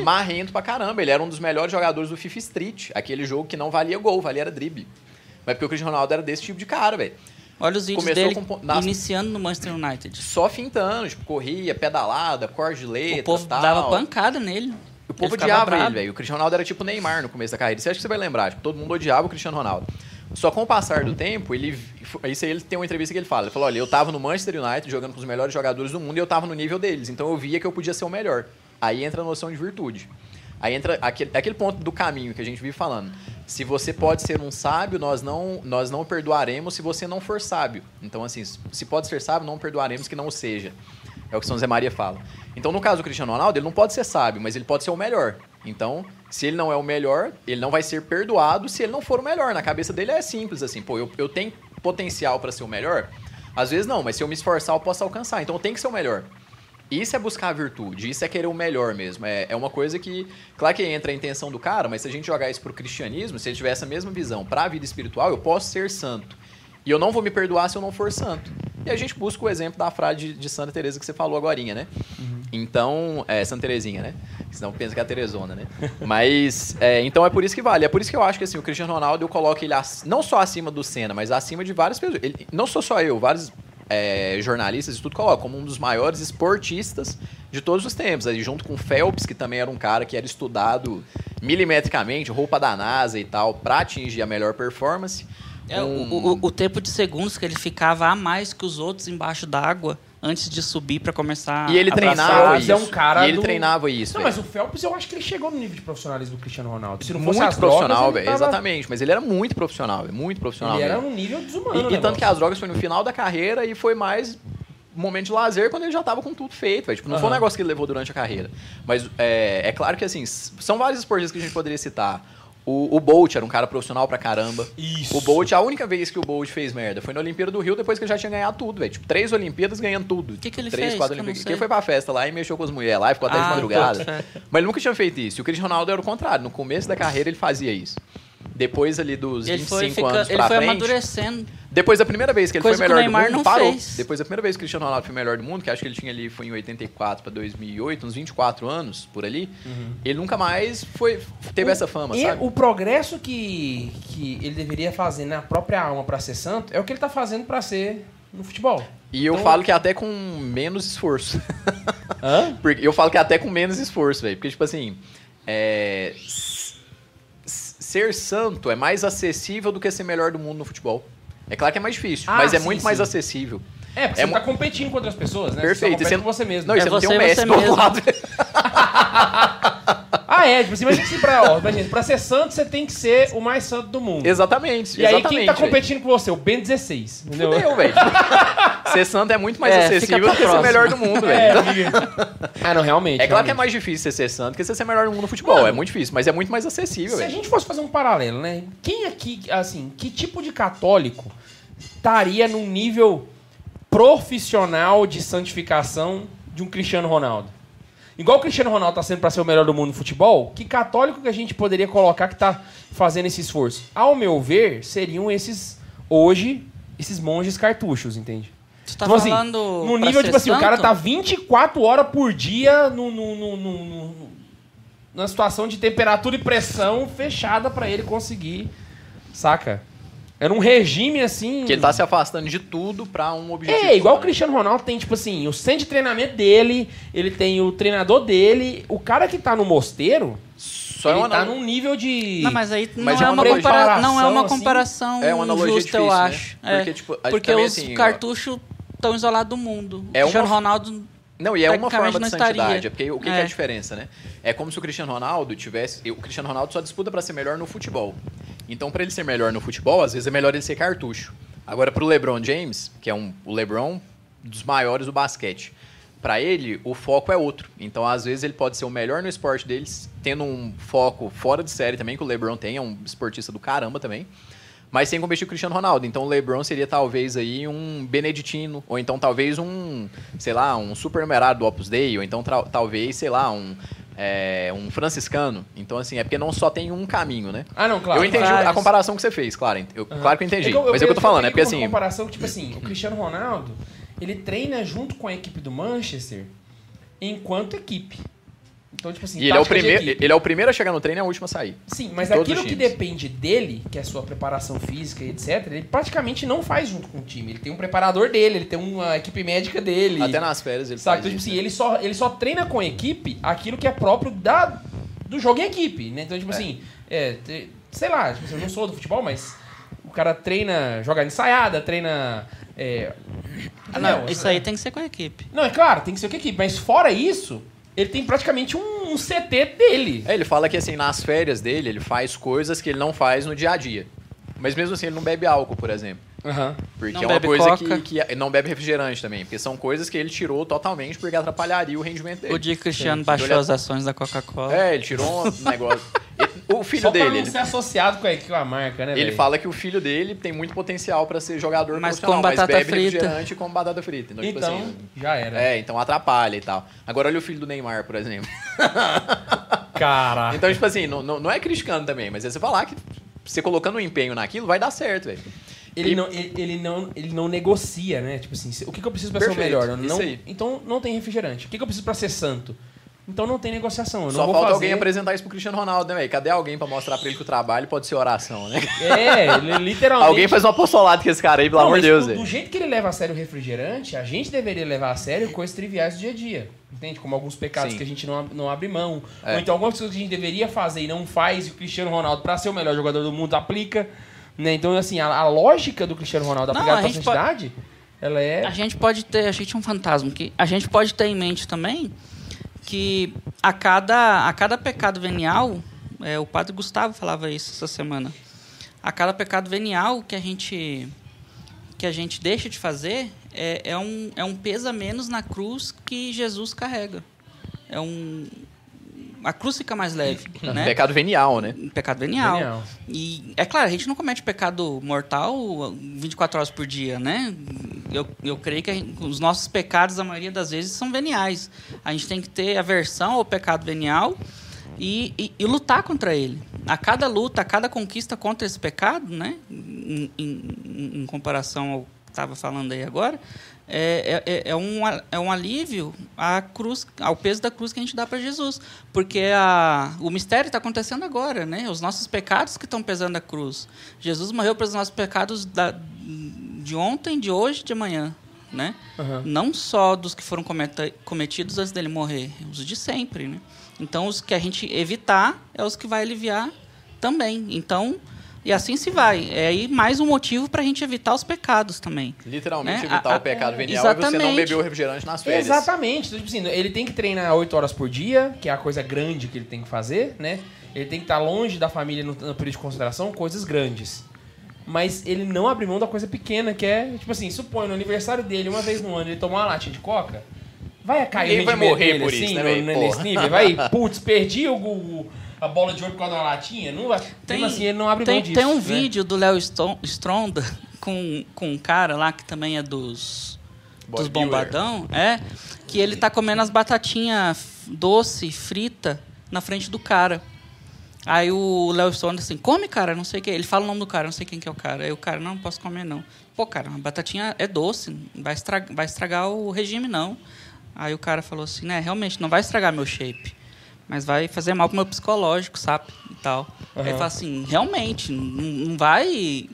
Marrento pra caramba. Ele era um dos melhores jogadores do FIFA Street. Aquele jogo que não valia gol, valia era drible. Mas porque o Cristiano Ronaldo era desse tipo de cara, velho. Olha os vídeos Começou dele com nas- iniciando no Manchester United. Só fintando, tipo, corria, pedalada, corte de letras, O povo tal. dava pancada nele. O povo ficava odiava ele, velho. O Cristiano Ronaldo era tipo Neymar no começo da carreira. Você acha que você vai lembrar? Tipo, todo mundo odiava o Cristiano Ronaldo. Só com o passar do tempo, ele. Isso aí ele tem uma entrevista que ele fala. Ele falou: olha, eu tava no Manchester United jogando com os melhores jogadores do mundo e eu tava no nível deles. Então eu via que eu podia ser o melhor. Aí entra a noção de virtude. Aí entra aquele, aquele ponto do caminho que a gente vive falando. Se você pode ser um sábio, nós não, nós não perdoaremos se você não for sábio. Então, assim, se pode ser sábio, não perdoaremos que não o seja. É o que São Zé Maria fala. Então, no caso do Cristiano Ronaldo, ele não pode ser sábio, mas ele pode ser o melhor. Então, se ele não é o melhor, ele não vai ser perdoado se ele não for o melhor. Na cabeça dele é simples assim, pô, eu, eu tenho potencial para ser o melhor? Às vezes não, mas se eu me esforçar, eu posso alcançar. Então eu tenho que ser o melhor. Isso é buscar a virtude, isso é querer o melhor mesmo. É, é uma coisa que, claro que entra a intenção do cara, mas se a gente jogar isso pro cristianismo, se ele tiver essa mesma visão pra vida espiritual, eu posso ser santo. E eu não vou me perdoar se eu não for santo. E a gente busca o exemplo da frase de, de Santa Teresa que você falou agora, né? Então, é Santa Terezinha, né? Senão pensa que é a Teresona, né? Mas, é, então é por isso que vale. É por isso que eu acho que assim, o Cristiano Ronaldo eu coloco ele ac- não só acima do Senna, mas acima de várias pessoas. Ele- não sou só eu, vários é, jornalistas e tudo colocam como um dos maiores esportistas de todos os tempos. Aí, junto com o Phelps, que também era um cara que era estudado milimetricamente, roupa da NASA e tal, pra atingir a melhor performance. É, o, Com- o- o tempo de segundos que ele ficava a mais que os outros embaixo d'água antes de subir pra começar E ele a treinava isso. é um cara e ele do- treinava isso. Não, velho. mas o Phelps eu acho que ele chegou no nível de profissionalismo do Cristiano Ronaldo. Se não fosse muito profissional, velho. tava- Exatamente. Mas ele era muito profissional. Muito profissional. Ele era um nível E, desumano. e o tanto negócio. que as drogas foi no final da carreira e foi mais momento de lazer quando ele já tava com tudo feito, velho. Tipo, não foi um negócio que ele levou durante a carreira. Mas é, é claro que, assim, são vários esportistas que a gente poderia citar. O, o Bolt era um cara profissional pra caramba. Isso. O Bolt, a única vez que o Bolt fez merda foi na Olimpíada do Rio, depois que ele já tinha ganhado tudo, velho. Tipo, três Olimpíadas ganhando tudo. Que que ele três, fez? quatro Olimpíadas. Ele foi pra festa lá e mexeu com as mulheres lá e ficou até de Ah, madrugada. boto fé. Mas ele nunca tinha feito isso. E o Cristiano Ronaldo era o contrário. No começo da carreira ele fazia isso. Depois ali dos Ele 25 foi, fica- anos ele pra foi frente... amadurecendo. Depois da primeira vez que ele Coisa foi que o melhor do mundo, não parou. fez. Depois da primeira vez que o Cristiano Ronaldo foi melhor do mundo, que acho que ele tinha ali, foi em 84 pra 2008, uns 24 anos, por ali, ele nunca mais foi, teve essa fama, E sabe? o progresso que, que ele deveria fazer na própria alma pra ser santo é o que ele tá fazendo pra ser no futebol. E eu Então- falo que até com menos esforço. Hã? Porque eu falo que até com menos esforço, velho. Porque, tipo assim, é, ser santo é mais acessível do que ser melhor do mundo no futebol. É claro que é mais difícil, Ah, mas é sim, muito sim. mais acessível. É, porque É você tá competindo com outras pessoas, né? Perfeito. Você você- com você mesmo. Não, e É você não tem um e Messi você do outro lado. Ah, é. Tipo assim, imagina que pra, ó, imagina, pra ser santo, você tem que ser o mais santo do mundo. Exatamente. E aí, quem tá competindo com você? O Ben 16. Entendeu? Fudeu, velho. ser santo é muito mais É, acessível do que ser o melhor do mundo, É, velho. amiga. Ah, não, realmente. É claro que é realmente. mais difícil você ser santo que você ser melhor do mundo no futebol. É muito difícil, mas é muito mais acessível, Se a gente fosse fazer um paralelo, né? Quem aqui, assim, que tipo de católico estaria num nível profissional de santificação de um Cristiano Ronaldo? Igual o Cristiano Ronaldo tá sendo para ser o melhor do mundo no futebol, que católico que a gente poderia colocar que tá fazendo esse esforço? Ao meu ver, seriam esses, hoje, esses monges cartuchos, entende? Tu tá Tipo assim, falando. no nível, tipo assim, o cara santo? tá 24 horas por dia no, no, no, no- no- numa situação de temperatura e pressão fechada pra ele conseguir, saca? Era um regime assim. Que ele tá se afastando de tudo pra um objetivo. É, igual o né? Cristiano Ronaldo tem, tipo assim, o centro de treinamento dele, ele tem o treinador dele, o cara que tá no mosteiro, Só é ele uma tá num nível de. Não, mas aí não, Mas é é uma uma compara... não é uma assim, comparação é uma justa, eu difícil, né? acho. É, Porque, tipo, a- porque também, os assim, cartuchos estão isolados do mundo. É o Cristiano uma- Ronaldo. Não, e é uma forma de santidade. estaria. É porque o que, que é É. a diferença, né? É como se o Cristiano Ronaldo tivesse. O Cristiano Ronaldo só disputa pra ser melhor no futebol. Então, pra ele ser melhor no futebol, às vezes é melhor ele ser cartucho. Agora, pro LeBron James, que é um, o LeBron dos maiores do basquete, pra ele o foco é outro. Então, às vezes ele pode ser o melhor no esporte deles, tendo um foco fora de série também, que o LeBron tem, é um esportista do caramba também. Mas sem competir com o Cristiano Ronaldo. Então o LeBron seria talvez aí um Beneditino, ou então talvez um, sei lá, um supernumerado do Opus Dei, ou então talvez, sei lá, um, é, um franciscano. Então assim, é porque não só tem um caminho, né? Ah, não, claro. eu entendi vários. a comparação que você fez, claro. Eu, Claro que eu entendi. mas é o que eu tô falando, é porque uma assim... comparação que, tipo assim, o Cristiano Ronaldo, ele treina junto com a equipe do Manchester enquanto equipe. Então, tipo assim, E ele é, o primeiro, ele é o primeiro a chegar no treino e é o último a sair. Sim, mas aquilo que depende dele, que é a sua preparação física e etc., ele praticamente não faz junto com o time. Ele tem um preparador dele, ele tem uma equipe médica dele. Até nas férias ele Sabe? faz Então, tipo isso, assim, né? ele só, ele só treina com a equipe aquilo que é próprio da, do jogo em equipe, né? Então, tipo assim, é, te- sei lá, tipo assim, eu não sou do futebol, mas o cara treina, joga ensaiada, treina. É, Ah, não, entendeu? isso aí tem que ser com a equipe. Não, é claro, tem que ser com a equipe, mas fora isso, ele tem praticamente um, um CT dele. É, ele fala que assim, nas férias dele, ele faz coisas que ele não faz no dia a dia. Mas mesmo assim, ele não bebe álcool, por exemplo. Aham. Porque Não é uma coisa que, que não bebe refrigerante também. Porque são coisas que ele tirou totalmente porque atrapalharia o rendimento dele. O dia que o Cristiano Sim. baixou Então ele- as ações da Coca-Cola. É, ele tirou um negócio. O filho Só pra dele, não ele, ser associado com a, com a marca, né, ele velho? fala que o filho dele tem muito potencial pra ser jogador Mas profissional, com batata mas bebe frita. refrigerante com batata frita. Então, tipo Então, assim, já era. é, então atrapalha e tal. Agora olha o filho do Neymar, por exemplo. Caraca. Então, tipo assim, não, não, não é criticando também, mas é você falar que você colocando um empenho naquilo, vai dar certo, velho. Ele E- não, ele, ele não, ele não negocia, né? Tipo assim, o que, que eu preciso pra ser o melhor? Não, aí. então não tem refrigerante. O que, que eu preciso pra ser santo? Então não tem negociação. Só não falta fazer... alguém apresentar isso pro Cristiano Ronaldo, né, velho? Cadê alguém pra mostrar pra ele que o trabalho pode ser oração, né? É, literalmente... Alguém faz um apostolado com esse cara aí, pelo Não, amor de Deus, do, velho. do jeito que ele leva a sério o refrigerante, a gente deveria levar a sério coisas triviais do dia a dia. Entende? Como alguns pecados Sim. que a gente não, não abre mão. É. Ou então algumas coisas que a gente deveria fazer e não faz, e o Cristiano Ronaldo, pra ser o melhor jogador do mundo, aplica. Né? Então, assim, a, a lógica do Cristiano Ronaldo Não, aplicada a pra gente santidade, ela é... A gente pode ter, a gente é um fantasma que a gente pode ter em mente também que a cada a cada pecado venial, é, o padre Gustavo falava isso essa semana. A cada pecado venial que a gente que a gente deixa de fazer é, é um é um peso a menos na cruz que Jesus carrega. É um a cruz fica mais leve, né? Pecado venial, né? Pecado venial. Genial. E é claro, a gente não comete pecado mortal 24 horas por dia, né? Eu, eu creio que gente- os nossos pecados, a maioria das vezes, são veniais. A gente tem que ter aversão ao pecado venial e, e- e lutar contra ele. A cada luta, a cada conquista contra esse pecado, né? Em, em- em comparação ao que estava falando aí agora, é, é, é, um, a- é um alívio à cruz, ao peso da cruz que a gente dá para Jesus. Porque a, o mistério está acontecendo agora, né? Os nossos pecados que estão pesando a cruz. Jesus morreu pelos nossos pecados da, de ontem, de hoje, de amanhã, né? Aham. Não só dos que foram cometa- cometidos antes dele morrer, os de sempre, né? Então, os que a gente evitar é os que vai aliviar também. Então, E assim se vai. É aí mais um motivo pra gente evitar os pecados também. Literalmente Né? evitar A- a- o pecado venial é você não Exatamente. beber o refrigerante nas férias. Exatamente. Tipo assim, ele tem que treinar 8 horas por dia, que é a coisa grande que ele tem que fazer, né? Ele tem que estar longe da família no, no período de consideração, coisas grandes. Mas ele não abre mão da coisa pequena, que é, tipo assim, supõe no aniversário dele, uma vez no ano, ele tomar uma latinha de coca, vai cair Ninguém o vai morrer por assim, isso, né, no- nesse nível? Vai, putz, perdi o, o- a bola de ouro por causa da latinha? Não vai. Tem, assim, ele não abre tem, mão disso. tem um né? vídeo do Léo Stronda com, com um cara lá que também é dos, dos bombadão, é, que ele tá comendo as batatinhas doce, frita, na frente do cara. Aí o Léo Stronda assim, come, cara, não sei o que. Ele fala o nome do cara, não sei quem que é o cara. Aí o cara, não, não posso comer, não. Pô, cara, a batatinha é doce, não vai estragar, vai estragar o regime, não. Aí o cara falou assim, né, realmente, não vai estragar meu shape. Mas vai fazer mal pro meu psicológico, sabe? E tal. Aí ele fala assim, realmente, não, não vai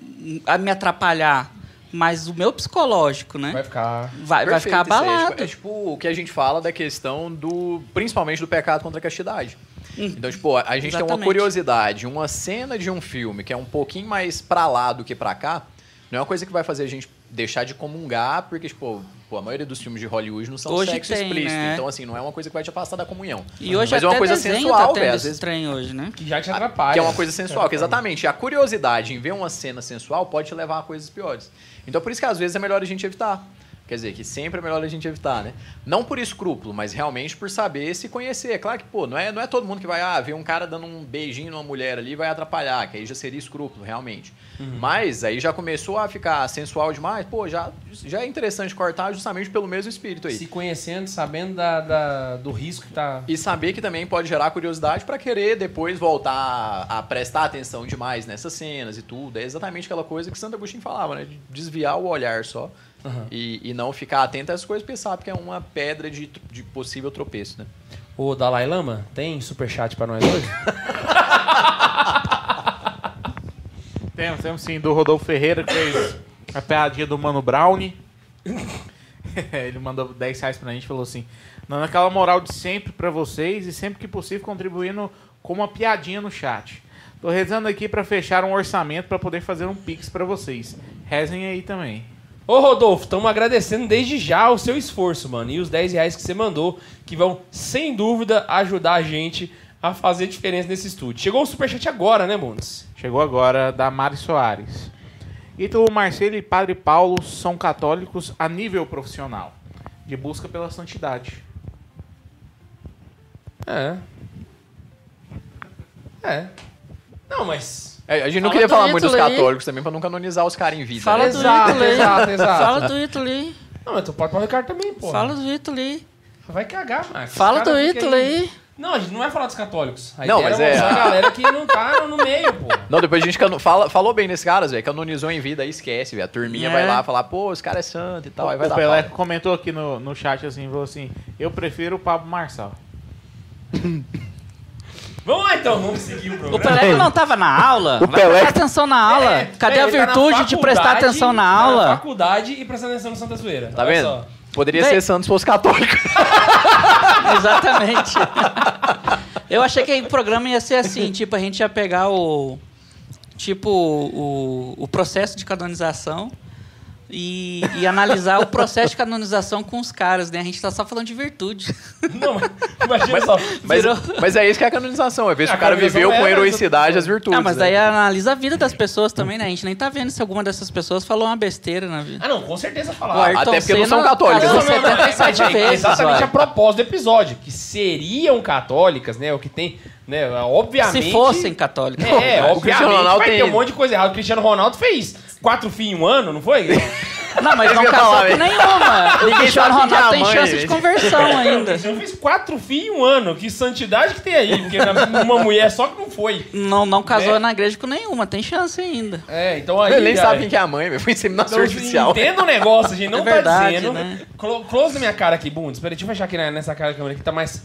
me atrapalhar. Mas o meu psicológico, né? Vai ficar. Vai, vai ficar aí. É abalado. tipo- É tipo o que a gente fala da questão do. Principalmente do pecado contra a castidade. Então, tipo, a gente tem uma Exatamente. curiosidade, uma cena de um filme que é um pouquinho mais pra lá do que pra cá, não é uma coisa que vai fazer a gente deixar de comungar, porque, tipo, pô, a maioria dos filmes de Hollywood não são Hoje sexo tem, explícito. né? Então, assim, não é uma coisa que vai te afastar da comunhão. E hoje Mas até é uma coisa desenho sensual, tá velho. Às vezes trem hoje, né? Que já te atrapalha. que é uma coisa sensual, que exatamente a curiosidade em ver uma cena sensual pode te levar a coisas piores. Então por isso que às vezes é melhor a gente evitar. Quer dizer, que sempre é melhor a gente evitar, né? Não por escrúpulo, mas realmente por saber se conhecer. É claro que, pô, não é, não é todo mundo que vai, ah, ver um cara dando um beijinho numa mulher ali vai atrapalhar, que aí já seria escrúpulo, realmente. Mas aí já começou a ficar sensual demais, pô, já, já é interessante cortar justamente pelo mesmo espírito aí. Se conhecendo, sabendo da, da- do risco que tá. E saber que também pode gerar curiosidade pra querer depois voltar a, a prestar atenção demais nessas cenas e tudo. É exatamente aquela coisa que Santo Agostinho falava, né? De desviar o olhar só e, e não ficar atento a essas coisas, porque sabe que é uma pedra de, de possível tropeço, né? Ô, Dalai Lama, tem superchat pra nós hoje? Temos, temos sim, do Rodolfo Ferreira, que fez a piadinha do Mano Brownie. Ele mandou 10 reais pra gente e falou assim: Dando aquela moral de sempre pra vocês e sempre que possível contribuindo com uma piadinha no chat. Tô rezando aqui pra fechar um orçamento pra poder fazer um pix pra vocês. Rezem aí também. Ô, Rodolfo, estamos agradecendo desde já o seu esforço, mano. E os 10 reais que você mandou, que vão, sem dúvida, ajudar a gente a fazer diferença nesse estúdio. Chegou o superchat agora, né, Bundes? Chegou agora da Mari Soares. Ítalo Marcelo e Padre Paulo são católicos a nível profissional, de busca pela santidade. É. É. Não, mas. É, a gente não Fala queria do falar muito dos Ítalo aí. católicos também, pra não canonizar os caras em vida. Fala né? do Exato, Ítalo aí. exato, exato. Fala do Ítalo aí. Não, mas tu pode falar do Ricardo também, pô. Fala do Ítalo aí. Vai cagar, Max. Fala Os do Ítalo aí. Não, a gente não vai falar dos católicos. A Não, ideia mas é é- mostrar a galera que não tá no meio, pô. Não, depois a gente cano- fala, falou bem nesses caras, velho. Canonizou em vida, aí esquece, velho. A turminha É. vai lá falar, pô, esse cara é santo e tal. Aí vai o dar Pelé pau. comentou aqui no, no chat assim, falou assim, eu prefiro o Pablo Marçal. Vamos lá então, vamos seguir o O programa. Pelé que não tava na aula. vai Pelé- prestar atenção na aula. É, Cadê a ele tá na virtude de prestar atenção na tá aula? faculdade e prestando atenção no Santa Zoeira. Tá Olha vendo? só. Poderia ser santo se fosse católico. Exatamente. Eu achei que o programa ia ser assim, tipo, a gente ia pegar o. Tipo, o, o processo de canonização e, e analisar o processo de canonização com os caras, né? A gente tá só falando de virtude. Não, mas imagina só. Mas, Virou- mas é isso que é a canonização. É ver se o cara viveu é com a heroicidade as virtudes. Ah, mas né? daí analisa a vida das pessoas também, né? A gente nem tá vendo se alguma dessas pessoas falou uma besteira na vida. Ah, não, com certeza falaram. Até porque não Senna são católicos. Não, não, não, 77 é, é, vezes. Exatamente a propósito do episódio, que seriam católicas, né? O que tem, né? Obviamente. Se fossem católicos. É, O Cristiano obviamente Ronaldo vai tem- ter um monte de coisa errada. O Cristiano Ronaldo fez quatro filhos em um ano, não foi? Não, mas não eu casou com nenhuma. O Cristiano Ronaldo tem chance de conversão ainda. Cristiano fez quatro filhos em um ano. Que santidade que tem aí. Porque uma mulher só que não foi. Não, não casou É. na igreja com nenhuma, tem chance ainda. É, então aí. Ele nem sabe quem que é a mãe. Foi inseminação Então, artificial. Entenda o negócio, a gente não É tá verdade, dizendo. né? Clo- Close na minha cara aqui, Bundes. Peraí, deixa eu fechar aqui nessa cara da câmera que tá mais.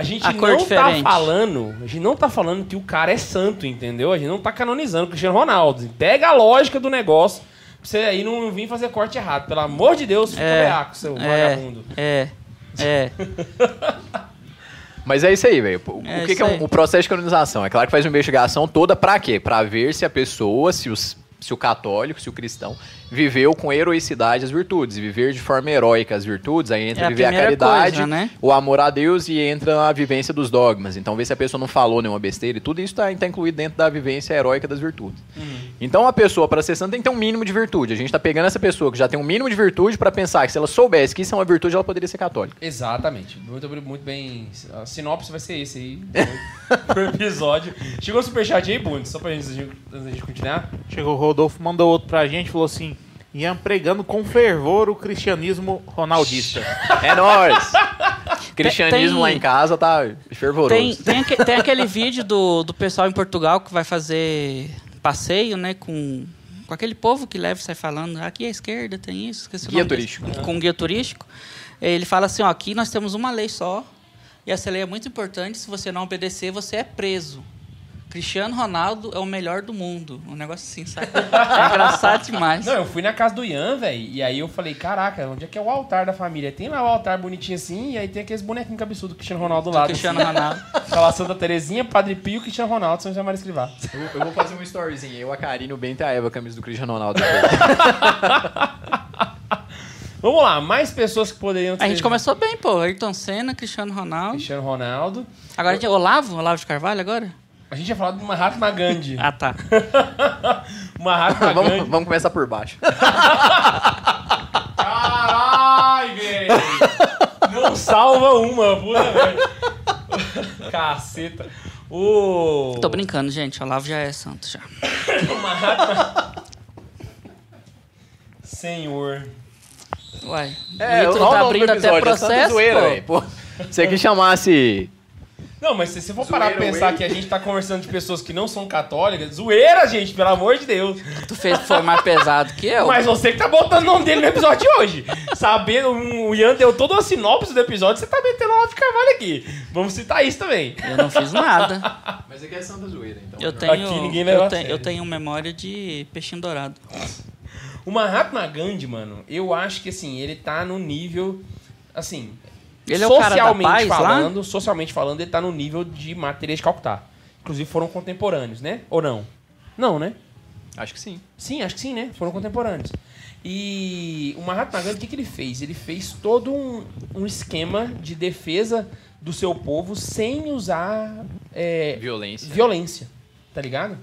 A gente A não tá diferente. falando. A gente não tá falando que o cara é santo, entendeu? A gente não tá canonizando o Cristiano Ronaldo. Pega a lógica do negócio. Pra você aí não vir fazer corte errado. Pelo amor de Deus, fica É, veaco, seu É, vagabundo. é, é. Mas é isso aí, velho. O, É que, que é um- o processo de canonização? É claro que faz uma investigação toda pra quê? Pra ver se a pessoa, se, os- se o católico, se o cristão viveu com heroicidade as virtudes. E viver de forma heróica as virtudes, aí entra É a viver a caridade, coisa, né? o amor a Deus e entra a vivência dos dogmas. Então, ver se a pessoa não falou nenhuma besteira e tudo isso tá, tá incluído dentro da vivência heróica das virtudes. Uhum. Então, a pessoa, para ser santa, tem que ter um mínimo de virtude. A gente tá pegando essa pessoa que já tem um mínimo de virtude pra pensar que se ela soubesse que isso é uma virtude, ela poderia ser católica. Exatamente. Muito, muito bem. A sinopse vai ser esse aí. pro episódio. Chegou o superchat aí, Bundes, só pra gente, antes da gente continuar. Chegou o Rodolfo, mandou outro pra gente, falou assim: Ian pregando com fervor o cristianismo ronaldista. É nóis! Cristianismo Tem- lá em casa tá fervoroso. Tem, tem, aque- tem aquele vídeo do, do pessoal em Portugal que vai fazer passeio, né, com, com aquele povo que leva e sai falando, aqui à esquerda tem isso, esqueci o Guia nome desse- turístico. Com guia turístico. Ele fala assim, ó, aqui nós temos uma lei só, e essa lei é muito importante, se você não obedecer, você é preso. Cristiano Ronaldo é o melhor do mundo. Um negócio assim, sabe? É engraçado demais. Não, eu fui na casa do Ian, velho, e aí eu falei, caraca, onde é que é o altar da família? Tem lá o altar bonitinho assim, e aí tem aqueles bonequinhos cabeçudos do Cristiano Ronaldo do Do lado. Cristiano assim. Ronaldo. Tá lá Santa Terezinha, Padre Pio, Cristiano Ronaldo, São José Maria Escrivá. Eu, eu vou fazer um storyzinho. Eu, a Karine, o Bento e a Eva, a camisa do Cristiano Ronaldo. Vamos lá, mais pessoas que poderiam A gente começou bem, pô. Ayrton Senna, Cristiano Ronaldo. Cristiano Ronaldo. Agora a gente, Olavo? Olavo de Carvalho agora? A gente ia falar do Mahatma Gandhi. Ah, tá. Mahatma vamos, Gandhi. vamos começar por baixo. Caralho, velho! Não salva uma, puta merda. Caceta. O. Tô brincando, gente. Olavo já é santo já. Senhor. Uai. É, o Vitor olha o tá abrindo até episódio, é processo, Santa Zoeira, pô. velho. Pô, Se aqui chamasse... Não, mas se você for parar pra pensar que a gente tá conversando de pessoas que não são católicas, zoeira, gente, pelo amor de Deus. Tu fez foi mais pesado que eu. Mas você que tá botando o nome dele no episódio de hoje. Sabendo, um, o Ian deu toda uma sinopse do episódio, você tá metendo o Olavo de Carvalho aqui. Vamos citar isso também. Eu não fiz nada. Mas é Santa Zoeira, então. Eu tenho, Aqui ninguém leva eu, a tenho, sério. eu tenho memória de peixinho dourado. O Mahatma Gandhi, mano, eu acho que assim, ele tá no nível. Assim. Ele é o cara da socialmente lá? falando, socialmente falando, ele tá no nível de Matéria de Calcutá. Inclusive foram contemporâneos, né? Ou não? Não, né? Acho que sim. Sim, acho que sim, né? Foram contemporâneos. E o Mahatma Gandhi, o que, que ele fez? Ele fez todo um, um esquema de defesa do seu povo sem usar é, Violência. violência, tá ligado?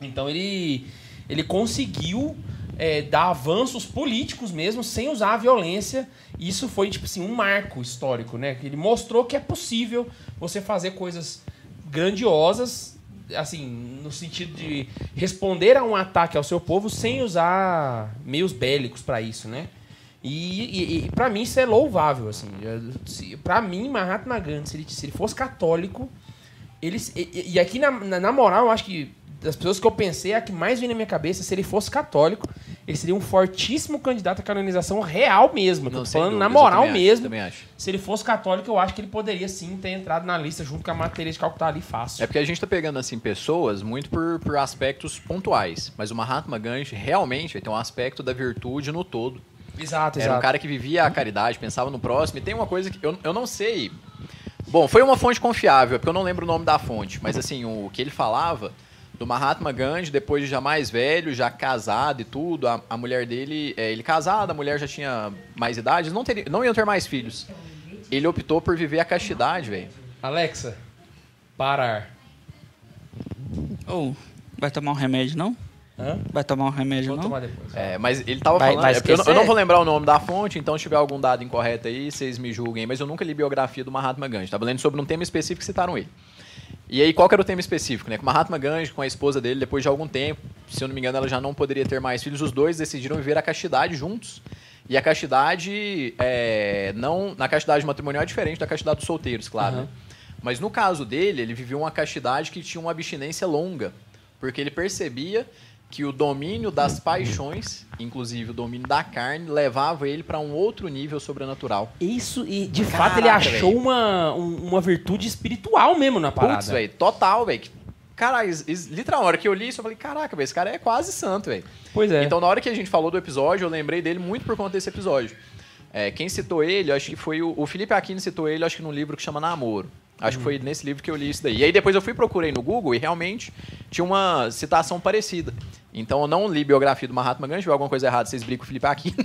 Então ele, ele conseguiu é, dar avanços políticos mesmo sem usar a violência. Isso foi, tipo assim, um marco histórico, né? Ele mostrou que é possível você fazer coisas grandiosas, assim, no sentido de responder a um ataque ao seu povo sem usar meios bélicos pra isso, né? E, e, e para mim isso é louvável, assim. Pra mim, Mahatma Gandhi, se ele, se ele fosse católico, eles, e, e- aqui, na, na moral, eu acho que das pessoas que eu pensei, a que mais vem na minha cabeça, se ele fosse católico, ele seria um fortíssimo candidato à canonização real mesmo. Não, falando na dúvidas, eu moral mesmo. acho. Se ele fosse católico, eu acho que ele poderia sim ter entrado na lista junto com a Maria de Calcutá ali fácil. É porque a gente tá pegando, assim, pessoas muito por, por aspectos pontuais. Mas o Mahatma Gandhi realmente tem um aspecto da virtude no todo. Exato, Era exato. um cara que vivia a caridade, pensava no próximo. E tem uma coisa que eu, eu não sei. Bom, foi uma fonte confiável, é porque eu não lembro o nome da fonte. Mas assim, o que ele falava do Mahatma Gandhi, depois de já mais velho, já casado e tudo, a, a mulher dele, é, ele casado, a mulher já tinha mais idade, não, teriam, não iam ter mais filhos. Ele optou por viver a castidade, velho. Alexa, parar. Ou, vai tomar um remédio, não? Hã? Vai tomar um remédio, Vou não? tomar depois. É, mas ele tava Vai- falando. vai é eu, não- eu não vou lembrar o nome da fonte, então se tiver algum dado incorreto aí, vocês me julguem. Mas eu nunca li biografia do Mahatma Gandhi. Tava lendo sobre um tema específico que citaram ele. E aí, qual era o tema específico, né? O Mahatma Gandhi, com a esposa dele, depois de algum tempo, se eu não me engano, ela já não poderia ter mais filhos, os dois decidiram viver a castidade juntos. E a castidade, é, não, na castidade matrimonial é diferente da castidade dos solteiros, claro. Aham. né? Mas no caso dele, ele viveu uma castidade que tinha uma abstinência longa. Porque ele percebia que o domínio das paixões, inclusive o domínio da carne, levava ele para um outro nível sobrenatural. Isso, e de Caraca, fato ele achou uma, um- uma virtude espiritual mesmo na parada. Putz, velho, total, velho. Cara, is- is- literal, na hora que eu li isso, eu falei, caraca, velho, esse cara é quase santo, velho. Pois é. Então, na hora que a gente falou do episódio, eu lembrei dele muito por conta desse episódio. É, quem citou ele, acho que foi o, o Felipe Aquino citou ele, acho que num livro que chama Namoro. Acho que foi nesse livro que eu li isso daí. E aí depois eu fui procurei no Google e realmente tinha uma citação parecida. Então eu não li biografia do Mahatma Gandhi, se tiver alguma coisa errada, vocês brigam com o Felipe Aquino.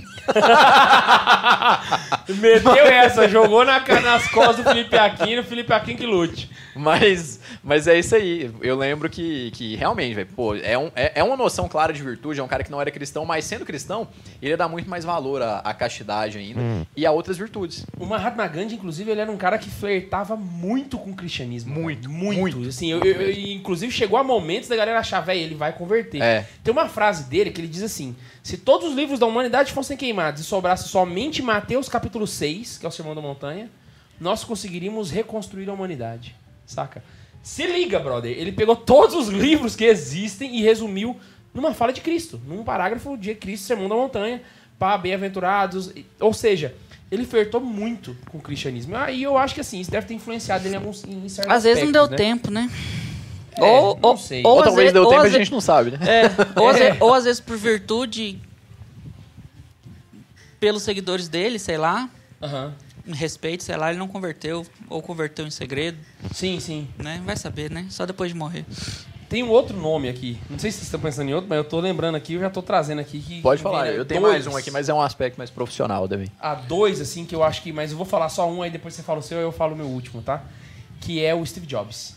Meteu essa, jogou na, nas costas do Felipe Aquino, o Felipe Aquino que lute. Mas, mas é isso aí. Eu lembro que, que realmente, velho, pô, é, um, é, é uma noção clara de virtude. É um cara que não era cristão, mas sendo cristão, ele dá muito mais valor à, à castidade ainda e a outras virtudes. O Mahatma Gandhi, inclusive, ele era um cara que flertava muito com o cristianismo. Muito, muito. muito. Assim, eu, eu- eu- inclusive, chegou a momentos da galera achar, velho, ele vai converter. É. Tem uma frase dele que ele diz assim: se todos os livros da humanidade fossem queimados e sobrasse somente Mateus capítulo 6, que é o Sermão da Montanha, nós conseguiríamos reconstruir a humanidade. Saca? Se liga, brother. Ele pegou todos os livros que existem e resumiu numa fala de Cristo, num parágrafo de Cristo, Sermão da Montanha, pá, bem-aventurados. Ou seja, ele flertou muito com o cristianismo. Aí eu acho que assim, isso deve ter influenciado ele em alguns em Às vezes não deu né? tempo, né? É, ou, não ou, sei. ou Ou, talvez vezes- deu tempo e a gente não sabe, né? É, ou, às É. vezes, ou às vezes por virtude, pelos seguidores dele, sei lá, em respeito, sei lá, ele não converteu, ou converteu em segredo, Sim, sim. né? Vai saber, né? Só depois de morrer. Tem um outro nome aqui. Não sei se vocês estão pensando em outro, mas eu tô lembrando aqui, eu já tô trazendo aqui. Que Pode que falar, né, eu tenho dois. mais um aqui, mas é um aspecto mais profissional também. Há dois, assim, que eu acho que. Mas eu vou falar só um, aí depois você fala o seu, aí eu falo o meu último, tá? Que é o Steve Jobs.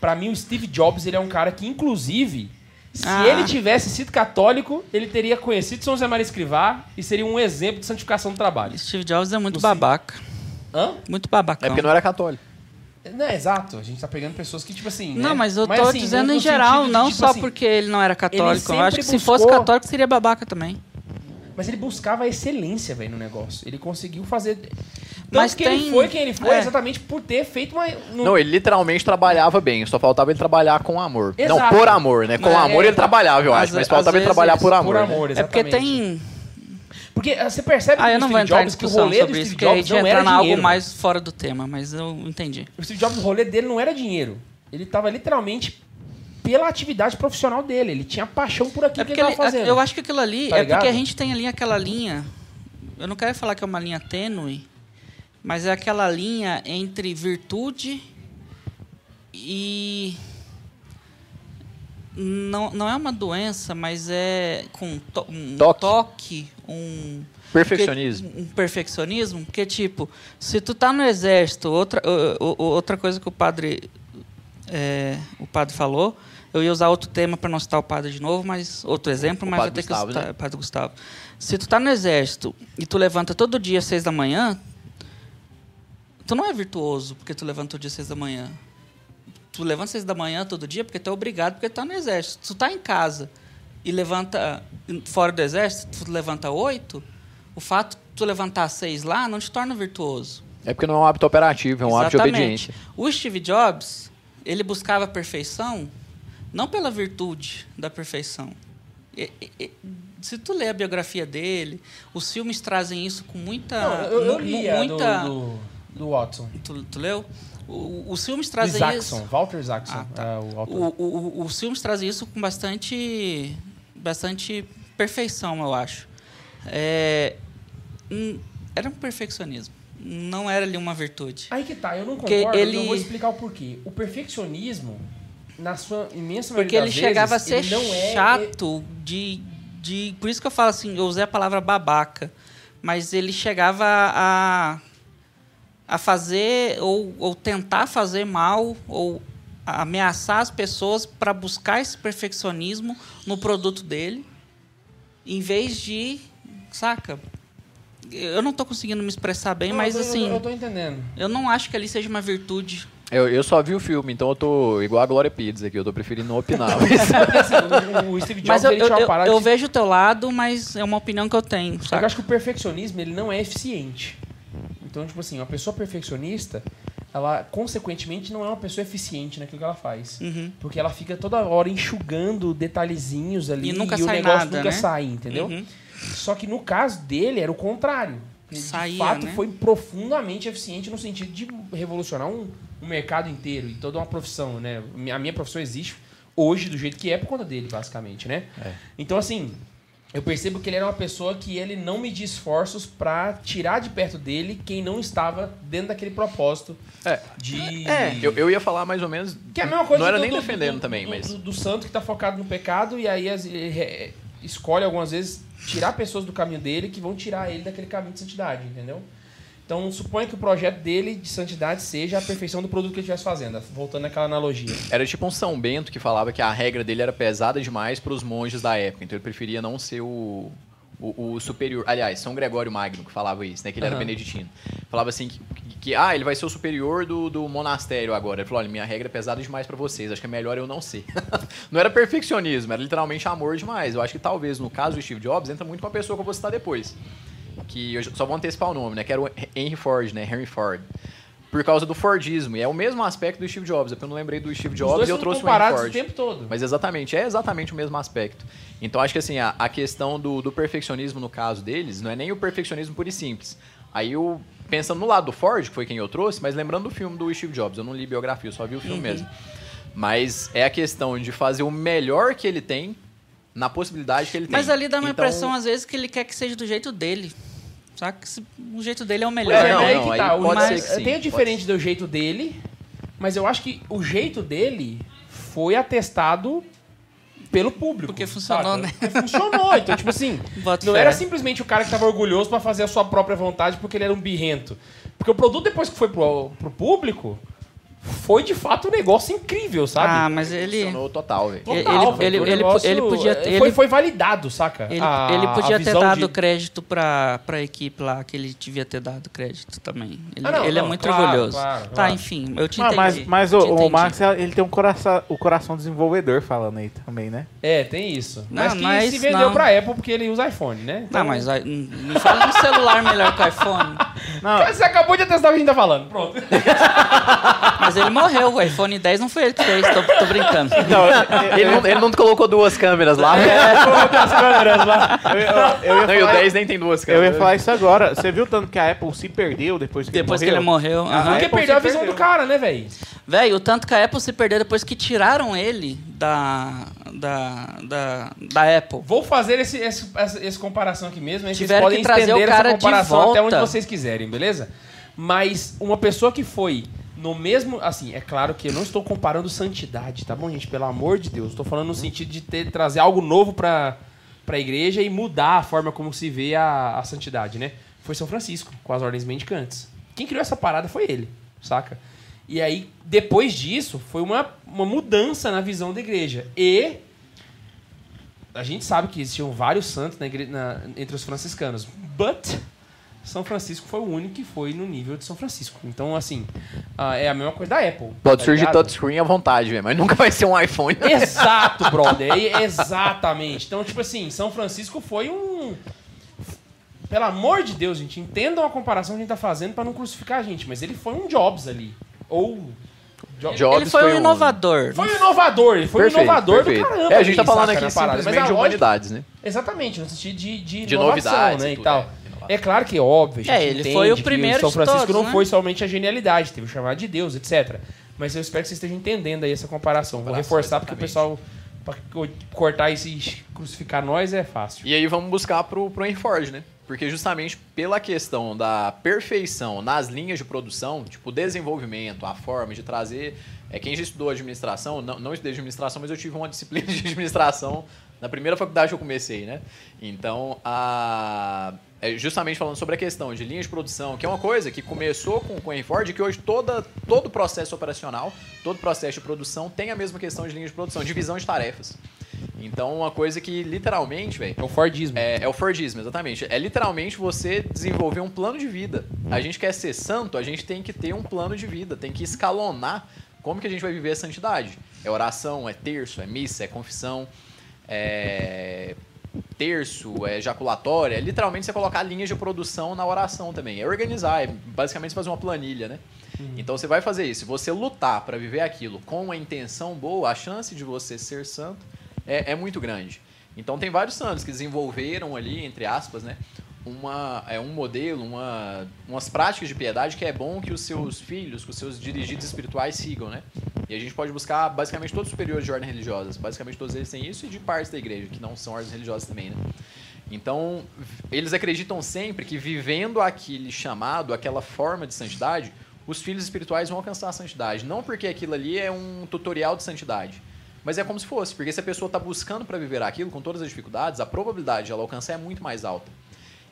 Pra mim, o Steve Jobs, ele é um cara que, inclusive, se Ah. ele tivesse sido católico, ele teria conhecido São José Maria Escrivá e seria um exemplo de santificação do trabalho. Steve Jobs é muito Não sei. babaca. Hã? Muito babacão. É porque não era católico. Não, é exato. A gente tá pegando pessoas que, tipo assim. Não, né? mas eu tô assim, dizendo em geral, de, não tipo só assim, porque ele não era católico. Eu acho que se fosse buscou- católico seria babaca também. Mas ele buscava a excelência, velho, no negócio. Ele conseguiu fazer. Tanto Mas que tem- ele foi quem ele foi é. exatamente por ter feito uma. no- Não, ele literalmente trabalhava bem, só faltava ele trabalhar com amor. Exato. Não, por amor, né? Com É, amor é. ele trabalhava, eu acho, mas faltava ele trabalhar por amor. por né? amor, É exatamente. porque tem. Porque ah, você percebe Ah, que eu o não vou Steve entrar em Jobs, que o discussão rolê do sobre isso, Steve porque a Jobs gente não entra era em algo dinheiro. mais fora do tema, mas eu entendi. O Steve Jobs, o rolê dele não era dinheiro. Ele tava literalmente pela atividade profissional dele. Ele tinha paixão por aquilo É que ele ele- tava fazendo. eu acho que aquilo ali Tá é porque a ligado? gente tem ali aquela linha. Eu não quero falar que é uma linha tênue, mas é aquela linha entre virtude e não, não é uma doença, mas é com to- um Toque. toque, um Perfeccionismo. porque- um perfeccionismo, que tipo, se tu tá no exército, outra, outra coisa que o padre é, o padre falou, eu ia usar outro tema para não citar o padre de novo, mas outro exemplo, O mas vou ter que citar né? o padre Gustavo. Se tu tá no exército e tu levanta todo dia às seis da manhã, tu não é virtuoso porque tu levanta todo dia às seis da manhã. Tu levanta às seis da manhã todo dia porque tu é obrigado porque tu tá no exército. Se tu tá em casa e levanta fora do exército, tu levanta oito, o fato de tu levantar seis lá não te torna virtuoso. É porque não é um hábito operativo, é um hábito de Exatamente. obediência. O Steve Jobs, ele buscava a perfeição não pela virtude da perfeição. E- e- se tu ler a biografia dele, os filmes trazem isso com muita... Não, eu, eu a muita do, do, do Watson. Tu, tu leu? O- os filmes trazem Isaacson, isso... Walter Isaacson. Ah, tá. é o autor. O- o- os filmes trazem isso com bastante, bastante perfeição, eu acho. É, era um perfeccionismo. Não era ali uma virtude. Aí que tá, eu não Porque concordo, ele- eu vou explicar o porquê. O perfeccionismo, na sua imensa Porque maioria ele das chegava a ser ele é- chato de, de. Por isso que eu falo assim, eu usei a palavra babaca. Mas ele chegava a, a fazer, ou, ou tentar fazer mal, ou ameaçar as pessoas para buscar esse perfeccionismo no produto dele, em vez de. Saca? Eu não estou conseguindo me expressar bem, Não, mas eu tô- assim, Eu, eu tô entendendo. eu não acho que ali seja uma virtude. Eu, eu só vi o filme, então eu tô igual a Glória Pires aqui, eu tô preferindo não opinar. assim, o, Steve Jobs, Mas eu, ele eu, eu, eu de- vejo o teu lado, mas é uma opinião que eu tenho. Saca? eu acho que o perfeccionismo, ele não é eficiente. Então, tipo assim, uma pessoa perfeccionista, ela, consequentemente, não é uma pessoa eficiente naquilo que ela faz. Uhum. Porque ela fica toda hora enxugando detalhezinhos ali E nunca o sai negócio nada, nunca né? sai, entendeu? Uhum. Só que no caso dele era o contrário. Ele, Saía, de fato né? foi profundamente eficiente no sentido de revolucionar um, um mercado inteiro e toda uma profissão, né? A minha profissão existe hoje do jeito que é por conta dele, basicamente, né? É. Então, assim, eu percebo que ele era uma pessoa que ele não media esforços pra tirar de perto dele quem não estava dentro daquele propósito É. de. Eu, eu ia falar mais ou menos. Que é a mesma coisa Não era do- nem do- defendendo do- também, mas. Do, santo que tá focado no pecado e aí as- ele é, escolhe algumas vezes tirar pessoas do caminho dele que vão tirar ele daquele caminho de santidade, entendeu? Então suponha que o projeto dele de santidade seja a perfeição do produto que ele estivesse fazendo, voltando àquela analogia. Era tipo um São Bento que falava que a regra dele era pesada demais para os monges da época. Então ele preferia não ser o, o, o superior. Aliás, São Gregório Magno que falava isso, né? Que ele era Aham. beneditino. Falava assim que, que, ah, ele vai ser o superior do, do monastério agora. Ele falou, olha, minha regra é pesada demais para vocês. Acho que é melhor eu não ser. não era perfeccionismo, era literalmente amor demais. Eu acho que talvez no caso do Steve Jobs entra muito com a pessoa que eu vou citar depois. Que eu só vou antecipar o nome, né? Que era o Henry Ford, né? Henry Ford. Por causa do Fordismo. E é o mesmo aspecto do Steve Jobs. Eu não lembrei do Steve Jobs e eu trouxe o Henry Ford. o tempo todo. Mas exatamente, é exatamente o mesmo aspecto. Então acho que assim, a, a questão do, do perfeccionismo no caso deles, não é nem o perfeccionismo puro e simples. Aí eu, pensando no lado do Ford, que foi quem eu trouxe, mas lembrando do filme do Steve Jobs, eu não li biografia, eu só vi o filme mesmo. Mas é a questão de fazer o melhor que ele tem na possibilidade que ele tem. Mas ali dá uma Então, impressão, às vezes, que ele quer que seja do jeito dele. Saca? Que se- O jeito dele é o melhor. É, não, aí não, que tá. pode mas ser que sim, tem o diferente do jeito dele, mas eu acho que o jeito dele foi atestado pelo público. Porque funcionou, saca? né? Porque funcionou. Então, tipo assim, Boto não fé. era simplesmente o cara que tava orgulhoso pra fazer a sua própria vontade porque ele era um birrento. Porque o produto, depois que foi pro, pro público, foi de fato um negócio incrível, sabe? Ah, mas ele. funcionou total, velho. Ele- Total, velho. ele- Foi um ele- negócio- ele podia ter- Foi, ele- foi validado, saca? Ele, A- ele podia ter dado de- crédito pra, pra equipe lá, que ele devia ter dado crédito também. Ele, Ah, não, ele é não, muito claro, orgulhoso. claro, tá, claro. enfim, eu te Ah, entendi. mas mas te o, o entendi. Max, ele tem um coração, o coração desenvolvedor falando aí também, né? É, tem isso. Não, mas que é se vendeu não. pra Apple porque ele usa iPhone, né? Não, mas aí, não fala de um celular melhor que o iPhone. Não, Você acabou de atestar o que a gente tá falando. Pronto. Mas ele morreu, o iPhone 10 não foi ele que fez, tô, tô brincando. não, eu, Ele não, ele não colocou duas câmeras lá. as câmeras lá. eu, eu, eu Não, e o falar, 10 nem tem duas eu câmeras. ia falar isso agora. Você viu tanto que a Apple se perdeu depois que Depois que ele ele morreu? morreu. aham. Porque perdeu a visão perdeu. do cara, né, velho? Velho, o tanto que a Apple se perdeu depois que tiraram ele da, da, da, da Apple. Vou fazer esse, esse, essa, essa comparação aqui mesmo. Vocês podem que trazer estender o cara essa de comparação até onde volta. vocês quiserem, beleza? Mas uma pessoa que foi no mesmo. Assim, é claro que eu não estou comparando santidade, tá bom, gente? Pelo amor de Deus. Estou falando no sentido de ter, trazer algo novo pra, pra igreja e mudar a forma como se vê a, a santidade, né? Foi São Francisco, com as ordens mendicantes. Quem criou essa parada foi ele, saca? E aí, depois disso, foi uma, uma mudança na visão da igreja. E a gente sabe que existiam vários santos na igre- na- entre os franciscanos. But São Francisco foi o único que foi no nível de São Francisco. Então, assim, ah, é a mesma coisa da Apple. Pode tá surgir ligado? touchscreen à vontade, velho, mas nunca vai ser um iPhone. Exato, brother. Exatamente. Então, tipo assim, São Francisco foi um. Pelo amor de Deus, gente, entendam a comparação que a gente tá fazendo pra não crucificar a gente, mas ele foi um Jobs ali. Ou. Jo- Jobs ele foi, um um- inovador. Foi um inovador, ele foi Perfeito, um inovador perfeito. do caramba. É, a gente tá falando aqui na parada. Mas simplesmente de lógica- humanidades, né? Exatamente, no sentido de, de, De inovação, novidades né, e e tudo, tal. é. É claro que, óbvio, a gente É, ele entende foi o que primeiro São de Francisco todos, não né? foi somente a genialidade, teve o chamado de Deus, etc. Mas eu espero que vocês estejam entendendo aí essa comparação. Vou Comparação, reforçar porque o pessoal, pra co- cortar isso e crucificar nós é fácil. E aí vamos buscar pro, pro Enforge, né? Porque justamente pela questão da perfeição nas linhas de produção, tipo o desenvolvimento, a forma de trazer. É, quem já estudou administração, não, não estudei administração, mas eu tive uma disciplina de administração na primeira faculdade que eu comecei, né? Então, a, é justamente falando sobre a questão de linhas de produção, que é uma coisa que começou com, com o Enforge, que hoje toda, todo o processo operacional, todo processo de produção tem a mesma questão de linhas de produção, divisão de tarefas. Então, uma coisa que literalmente, velho, É o Fordismo. é, é o Fordismo, exatamente. É literalmente você desenvolver um plano de vida. A gente quer ser santo, a gente tem que ter um plano de vida, tem que escalonar como que a gente vai viver a santidade. É oração, é terço, é missa, é confissão, é terço, é ejaculatória. É literalmente você colocar linhas de produção na oração também. É organizar, é basicamente fazer uma planilha, né? Então você vai fazer isso. Se você lutar para viver aquilo com uma intenção boa, a chance de você ser santo é, é muito grande. Então tem vários santos que desenvolveram ali, entre aspas, né? Uma, é um modelo, uma, umas práticas de piedade que é bom que os seus filhos, que os seus dirigidos espirituais sigam, né? E a gente pode buscar basicamente todos os superiores de ordens religiosas. Basicamente todos eles têm isso e de partes da igreja, que não são ordens religiosas também, né? Então, eles acreditam sempre que vivendo aquele chamado, aquela forma de santidade, os filhos espirituais vão alcançar a santidade. Não porque aquilo ali é um tutorial de santidade, mas é como se fosse, porque se a pessoa está buscando para viver aquilo com todas as dificuldades, a probabilidade de ela alcançar é muito mais alta.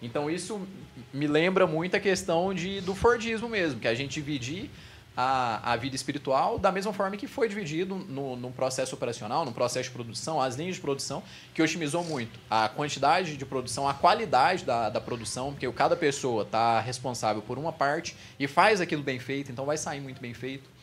Então isso me lembra muito a questão de, do Fordismo mesmo, que a gente dividir a, a vida espiritual da mesma forma que foi dividido no, no processo operacional, no processo de produção, as linhas de produção, que otimizou muito a quantidade de produção, a qualidade da, da produção, porque cada pessoa está responsável por uma parte e faz aquilo bem feito, então vai sair muito bem feito.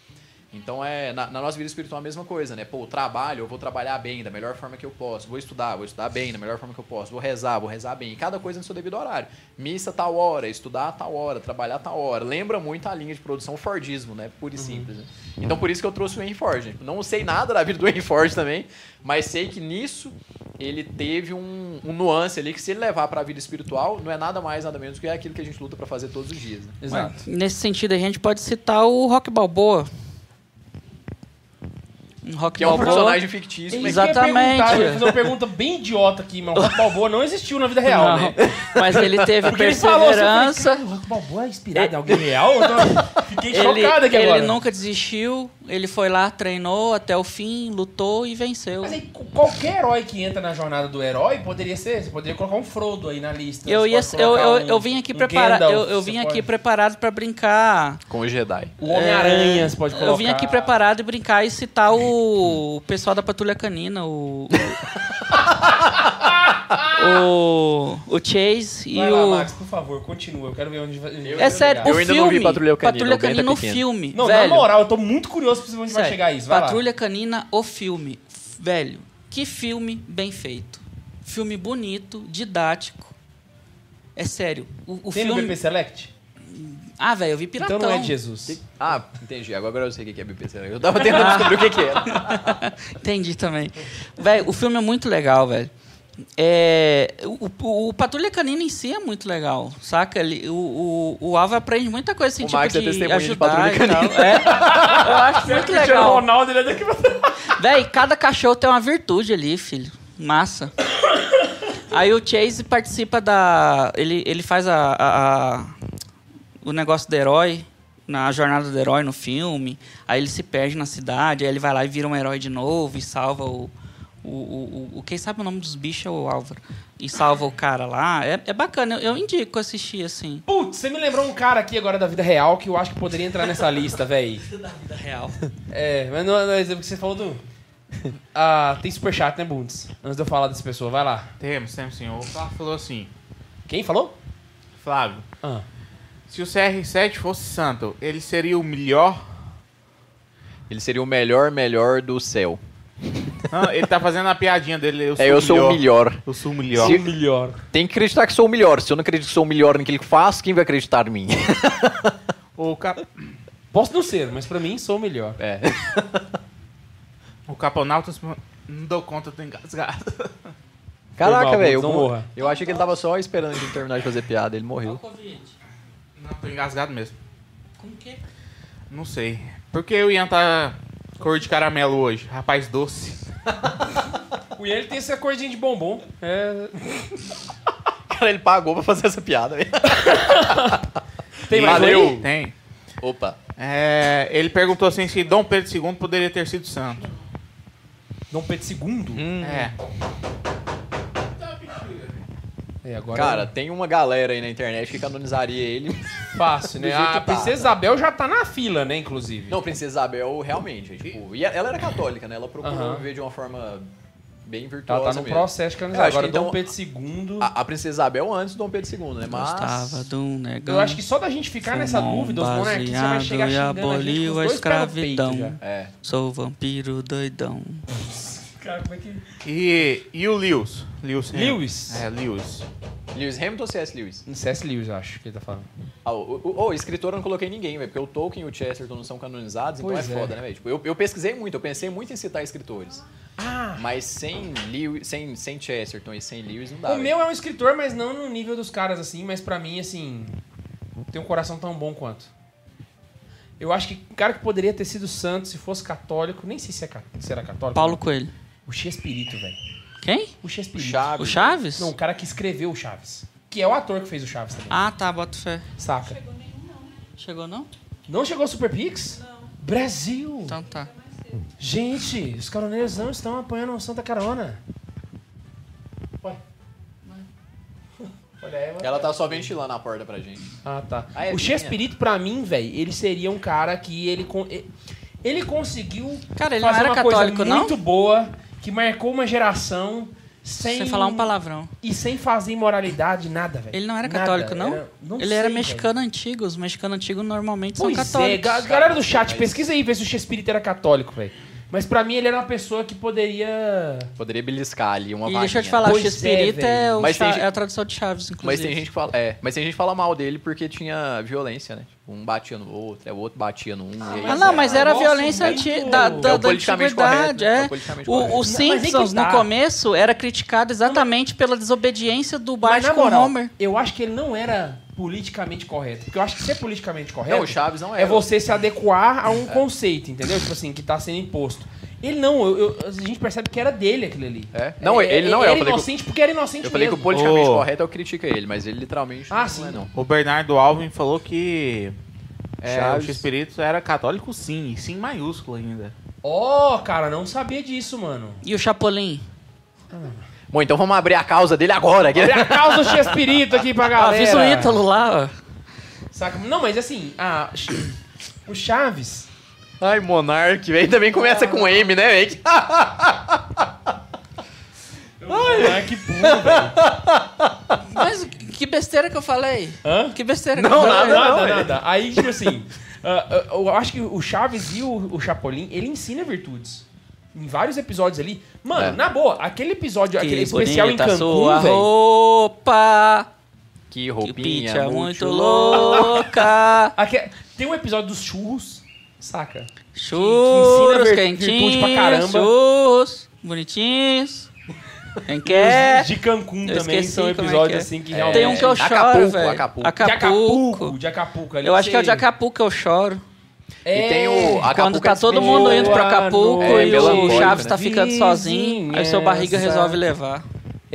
Então é na, na, nossa vida espiritual a mesma coisa, né? Pô, o trabalho, eu vou trabalhar bem, da melhor forma que eu posso. Vou estudar, vou estudar bem, da melhor forma que eu posso. Vou rezar, vou rezar bem. E cada coisa no seu devido horário. Missa tal hora, estudar tal hora, trabalhar tal hora. Lembra muito a linha de produção Fordismo, né? Pura e uhum. simples. Né? Então por isso que eu trouxe o Henry Ford. Não sei nada da vida do Henry Ford também, mas sei que nisso ele teve um, um nuance ali que se ele levar para a vida espiritual, não é nada mais, nada menos que aquilo que a gente luta para fazer todos os dias. Né? Exato. Mas, nesse sentido, a gente pode citar o Rock Balboa um Rock que é um personagem fictício. Exatamente. Eu ia fazer uma pergunta bem idiota aqui, mas o Rock Balboa não existiu na vida real, não, né? Mas ele teve Porque perseverança. Ele falou, o Rock Balboa é inspirado em alguém real? fiquei ele, chocado aqui ele agora. Ele nunca desistiu, ele foi lá, treinou até o fim, lutou e venceu. Mas aí, qualquer herói que entra na jornada do herói poderia ser, você poderia colocar um Frodo aí na lista. Eu, ia, eu, eu, um, eu vim aqui um preparado, eu, eu vim aqui pode... preparado para brincar com o Jedi. O Homem-Aranha, é, você pode colocar. Eu vim aqui preparado e brincar e citar o pessoal da Patrulha Canina, o. o, o Chase vai e lá, o. Max, por favor, continua. Eu quero ver onde vai. é sério, eu o ainda filme, não vi Patrulha Canina. Patrulha Canina, o filme. Não, velho, na moral, eu tô muito curioso pra onde vai chegar isso. Vai Patrulha lá. Canina, o filme. Velho, que filme bem feito. Filme bonito, didático. É sério. O, o Tem filme. no BP Select? Ah, velho, eu vi Piratão. Então não é de Jesus. Ah, entendi. Agora eu sei o que é BP Select. Eu tava tentando descobrir o que, que era. entendi também. Velho, o filme é muito legal, velho. É, o, o, o, Patrulha Canina em si é muito legal, saca? Ele, o, o, o Alva aprende muita coisa assim, o tipo Max é de é ajudar de Patrulha Canina. É, eu acho muito legal. Ronaldo, ele é daqui Véi, cada cachorro tem uma virtude ali, filho. Massa. Aí o Chase participa da... Ele, ele faz a, a, a o negócio do herói, na jornada do herói no filme. Aí ele se perde na cidade, aí ele vai lá e vira um herói de novo e salva o o, o, o, quem sabe o nome dos bichos é o Álvaro. E salva o cara lá. É, é bacana, eu, eu indico assistir assim. Putz, você me lembrou um cara aqui agora da vida real que eu acho que poderia entrar nessa lista, véi. da vida real. É, mas não, não, é porque você falou do. Ah, tem superchat, né, Bundes? Antes de eu falar dessa pessoa, vai lá. Temos, temos sim. O Flávio falou assim. Quem falou? Flávio. Ah. Se o CR7 fosse santo, ele seria o melhor? Ele seria o melhor, melhor do céu. Não, ele tá fazendo a piadinha dele. Eu sou, é, eu sou o melhor. Eu sou o melhor. Se, melhor. Tem que acreditar que sou o melhor. Se eu não acredito que sou o melhor naquilo que faço, quem vai acreditar em mim? o cap... Posso não ser, mas pra mim sou o melhor. É. o Caponautas não dou conta, tô engasgado. Caraca, velho. Eu, eu achei que ele tava só esperando a gente terminar de fazer piada. Ele morreu. Não, tô engasgado mesmo. Com o quê? Não sei. Porque eu ia estar tá Cor de caramelo hoje. Rapaz doce. o Ian tem essa cordinha de bombom. É... Cara, ele pagou pra fazer essa piada. tem mais Valeu. aí? Tem. Opa. É, ele perguntou assim se Dom Pedro II poderia ter sido santo. Dom Pedro II? Hum. É. É, agora Cara, eu... tem uma galera aí na internet que canonizaria ele. Fácil, né? A Princesa tá. Isabel já tá na fila, né, inclusive. Não, Princesa Isabel realmente. Tipo, e ela era católica, né? Ela procurou viver de uma forma bem virtuosa. Ela tá no mesmo. processo de canonizar. Agora, então, Dom Pedro II. A, a, Princesa Isabel antes do Dom Pedro II, né? Mas. Gostava de um negão. Eu acho que só da gente ficar nessa dúvida, os monarquistas vai chegar xingando a gente com os a dois escravidão. É. Sou vampiro doidão. Cara, como é que... E, e o Lewis? Lewis. Lewis? É, Lewis. Lewis Hamilton ou C.S. Lewis? C.S. Lewis, acho que ele tá falando. Ah, o, o, o, escritor eu não coloquei ninguém, velho, porque o Tolkien e o Chesterton não são canonizados, então Pois é é. foda, né, velho? Tipo, eu, eu pesquisei muito, eu pensei muito em citar escritores. Ah! Mas sem, Lewis, sem, sem Chesterton e sem Lewis não dá. O velho. meu é um escritor, mas não no nível dos caras assim, mas pra mim, assim, tem um coração tão bom quanto. Eu acho que o cara que poderia ter sido santo se fosse católico, nem sei se, é, se era católico. Paulo não. Coelho. O Chespirito, velho. Quem? O Chespirito. Chaves. O Chaves? Não, o cara que escreveu o Chaves. Que é o ator que fez o Chaves também. Ah, tá, bota fé. Saca? Chegou não? Não chegou o Super Pix? Não. Brasil! Então tá. Gente, os caroneiros não estão apoiando o Santa Carona. Ué. Olha ela. Ela tá só ventilando a porta pra gente. Ah, tá. Ah, é o. Chespirito, pra mim, velho, ele seria um cara que ele... con- Ele conseguiu Cara, ele não fazer era uma coisa católico, não? muito boa, que marcou uma geração sem... Sem falar um palavrão. E sem fazer imoralidade, nada, velho. Ele não era Nada. católico, não? Era- não ele era sei, mexicano antigo. Os mexicanos antigos normalmente Pois são é, católicos. ga- galera do chat, pesquisa aí, vê se o Chespirito era católico, velho. Mas pra mim ele era uma pessoa que poderia... Poderia beliscar ali uma E deixa deixa eu te falar, Pois o é, é, o Mas Cha- tem- é a tradução de Chaves, inclusive. Mas tem gente que fala, é, mas tem gente fala mal dele porque tinha violência, né? Tipo, um batia no outro, é, o outro batia no um. e aí- Ah, não, mas é um era negócio violência muito- da, É da, politicamente antiguidade, correto? É é. o mas Simpsons, tá. no começo, era criticado exatamente pela desobediência do Mas Bart com o moral, Homer. eu acho que ele não era politicamente correto. Porque eu acho que ser politicamente correto Não, o Chaves não é era. você se adequar a um conceito, entendeu? Tipo assim, que tá sendo imposto. Ele não, eu- eu- a gente percebe que era dele aquilo ali. É? Não, ele não é, eu Era falei que o- inocente porque era inocente Eu falei que mesmo. o politicamente correto eu critico ele, mas ele literalmente Ah, não sim. é não. O Bernardo Alvin falou que é, o Chaves. X-Espírito era católico sim, e sim maiúsculo ainda. Ó, cara, não sabia disso, mano. E o Chapolin? Bom, então vamos abrir a causa dele agora. Olha a causa do Chespirito aqui pra Ah, galera. fiz o Ítalo lá, ó. Saca? Não, mas assim, a, o Chaves... Ai, Monark, velho. Também começa com M, né, velho? Ai, que burro, velho. Mas que besteira que eu falei? Hã? Que besteira Não, que eu falei? Nada, não, nada, nada. Aí, tipo assim, ah, ah, eu acho que o Chaves e o, o Chapolin, ele ensina virtudes. Em vários episódios ali. Mano, É. na boa, aquele episódio, Que aquele especial em Cancún, velho. roupa, Que que roupinha pizza muito, muito louca. aque- Tem um episódio dos churros, saca? Churros, ensina vir- virtude pra caramba. quentinhos, churros, bonitinhos. Quem quer? De Cancún também esqueci são é que episódios é. assim que É, realmente... Tem um que eu Acapulco, choro, velho. Acapulco. De Acapulco. Acapulco. De Acapulco. ali Eu acho que é o de Acapulco que eu choro. É, E tem o Quando Acapulco tá é todo mundo indo pra Acapulco É, e o Chaves né? tá ficando sozinho, aí o seu barriga Vizinhança. resolve levar.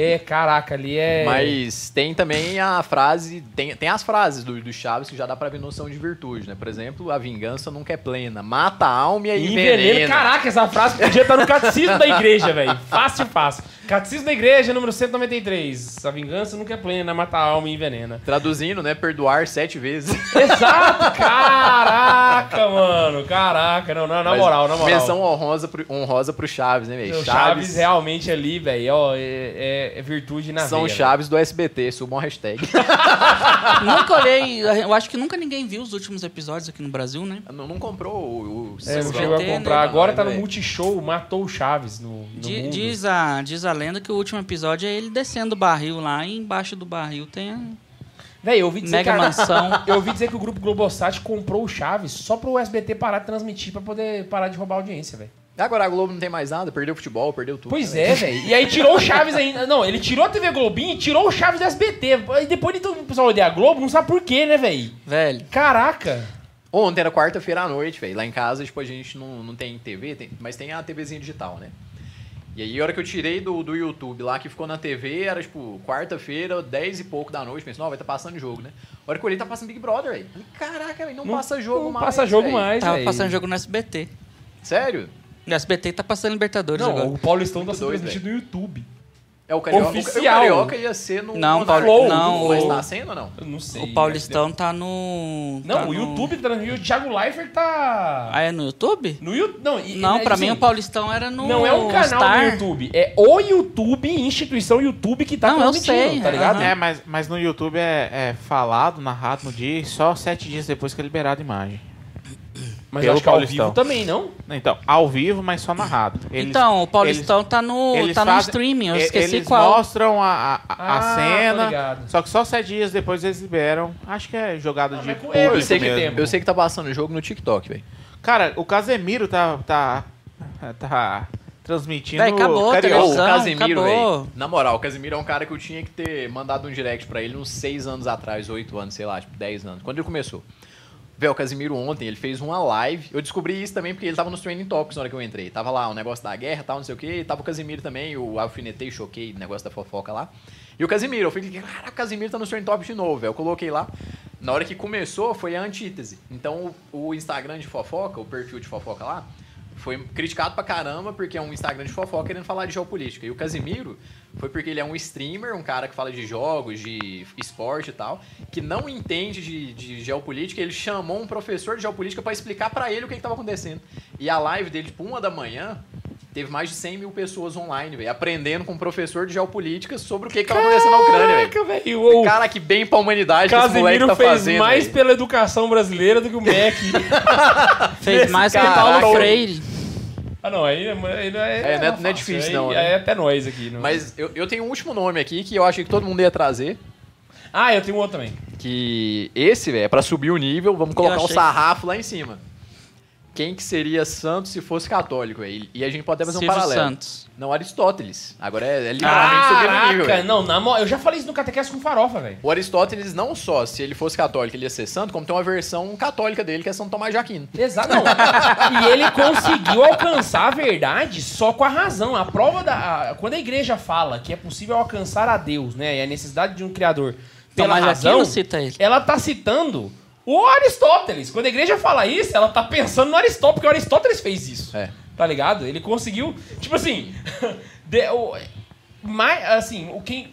É, caraca, ali é... Mas tem também a frase, tem, tem as frases do, do Chaves que já dá pra ver noção de virtude, né? Por exemplo, a vingança nunca é plena, mata a alma e envenena. envenena. Caraca, essa frase podia estar no catecismo da igreja, velho. Fácil, fácil. Catecismo da igreja, número 193. A vingança nunca é plena, mata a alma e envenena. Traduzindo, né? Perdoar sete vezes. Exato! Caraca, mano. Caraca. Não, não, na Mas moral, na moral. Menção honrosa pro, honrosa pro Chaves, né, velho? O Chaves realmente ali, velho, ó, é, é- é virtude na São veia, Chaves do SBT, subam a hashtag. nunca olhei, eu acho que nunca ninguém viu os últimos episódios aqui no Brasil, né? não, não comprou o, o. É, não chegou a né? comprar. Agora tá no. Multishow, matou o Chaves no, no Di- mundo. Diz a, diz a lenda que o último episódio é ele descendo o barril lá e embaixo do barril tem a Véi, eu ouvi dizer mega que a- mansão. Eu ouvi dizer que o grupo Globosat comprou o Chaves só pro SBT parar de transmitir pra poder parar de roubar a audiência, velho. Agora a Globo não tem mais nada, perdeu o futebol, perdeu tudo. Pois né, é, velho. E aí tirou o Chaves ainda. Não, ele tirou a TV Globinho e tirou o Chaves do SBT. E depois de todo o pessoal odeia a Globo, não sabe por quê, né, velho? Velho, Caraca. Ontem era quarta-feira à noite, velho. Lá em casa, tipo, a gente não, não tem TV, tem- mas tem a TVzinha digital, né? E aí, a hora que eu tirei do, do YouTube lá, que ficou na TV, era, tipo, quarta-feira, 10 e pouco da noite. Pensei, não, vai estar passando jogo, né? A hora que eu olhei, tá passando Big Brother, velho. Caraca, velho, não, passa jogo não mais, passa jogo velho. mais, tava velho. passando jogo no SBT. Sério? O SBT tá passando Libertadores Não, agora. o Paulistão tá sendo transmitido no YouTube. É o Carioca. Oficial. O Carioca ia ser no... Não, no Paulo- Flow, não, Mas o- tá sendo ou não? Eu não sei. O Paulistão tá no. Não, tá o no- YouTube tá. O Thiago Leifert tá. Ah, é no YouTube? No YouTube. Não, e- Não, e- pra assim, mim o Paulistão era no. Não é um canal Star. no YouTube. É o YouTube, instituição YouTube que tá Não, eu transmitindo, sei, tá ligado? aham. É, mas, mas no YouTube é, é falado, narrado no dia, e só sete dias depois que é liberada a imagem. Mas Pelo eu acho que ao Paulistão. vivo também, não? Então, ao vivo, mas só narrado. Eles- então, o Paulistão tá no. eles tá no fazem- streaming, eu esqueci eles qual. mostram a, a, a Ah, cena, só que só sete dias depois eles liberam. Acho que é jogada Ah, de público Eu sei, que, mesmo. tempo. eu sei que tá passando o jogo no TikTok, velho. Cara, o Casemiro tá, tá, tá transmitindo Véi, acabou. Ô, o Casemiro, acabou. velho. Na moral, o Casemiro é um cara que eu tinha que ter mandado um direct pra ele uns 6 anos atrás, 8 anos, sei lá, tipo, 10 anos. Quando ele começou. Velho, o Casimiro ontem, ele fez uma live. Eu descobri isso também porque ele tava nos Training Topics na hora que eu entrei. Tava lá o negócio da guerra tal, não sei o quê. Tava o Casimiro também, o alfinetei, choquei, negócio da fofoca lá. E o Casimiro, eu falei, cara, o Casimiro tá nos Training Topics de novo, velho. Eu coloquei lá. Na hora que começou, foi a antítese. Então, o Instagram de fofoca, o perfil de fofoca lá, foi criticado pra caramba porque é um Instagram de fofoca querendo falar de geopolítica. E o Casimiro foi porque ele é um streamer, um cara que fala de jogos, de esporte e tal, que não entende de, de geopolítica. Ele chamou um professor de geopolítica pra explicar pra ele o que, que tava acontecendo. E a live dele, tipo, uma da manhã, teve mais de 100 mil pessoas online, velho, aprendendo com um professor de geopolítica sobre o que, que tava acontecendo na Ucrânia, velho. O Cara, que bem pra humanidade que esse moleque Casemiro tá fez fazendo. mais velho. pela educação brasileira do que o Mac. Fez Esse mais que Paulo Freire. ah, não, aí, aí não é. É, não é- não é difícil, Aí- não, né? Aí é até nós aqui. Não. Mas eu, eu tenho um último nome aqui que eu achei que todo mundo ia trazer. Ah, eu tenho um outro também. Que esse, velho, é pra subir o nível, vamos colocar um achei- sarrafo lá em cima. Quem que seria santo se fosse católico, velho? E a gente pode até fazer um Silvio paralelo. Santos. Não, Aristóteles. Agora é, é literalmente subir o nível, Caraca, velho. não, na mo- eu já falei isso no Catequese com farofa, velho. O Aristóteles não só, se ele fosse católico, ele ia ser santo, como tem uma versão católica dele, que é São Tomás de Aquino. Exato, não. e ele conseguiu alcançar a verdade só com a razão. A prova da. a- quando a igreja fala que é possível alcançar a Deus, né? E a necessidade de um criador pela Tomás razão. Aquino cita ele. Ela tá citando o Aristóteles. Quando a igreja fala isso, ela tá pensando no Aristóteles, porque o Aristóteles fez isso. É. Tá ligado? Ele conseguiu. Tipo assim. de- o- mais, assim, o que.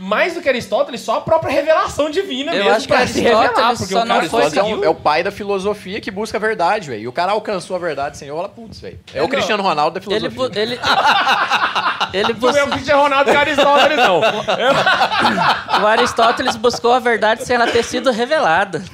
Mais do que Aristóteles, só a própria revelação divina Eu mesmo acho que pra se revelar. Porque só o cara não foi Aristóteles é, conseguiu. é o pai da filosofia que busca a verdade, velho. E o cara alcançou a verdade sem eu falar, putz, velho. É, É, o não. Cristiano Ronaldo da Ele, filosofia. bu- ele, ele Não é o bus- Cristiano Ronaldo que é Aristóteles, não. o Aristóteles buscou a verdade sem ela ter sido revelada.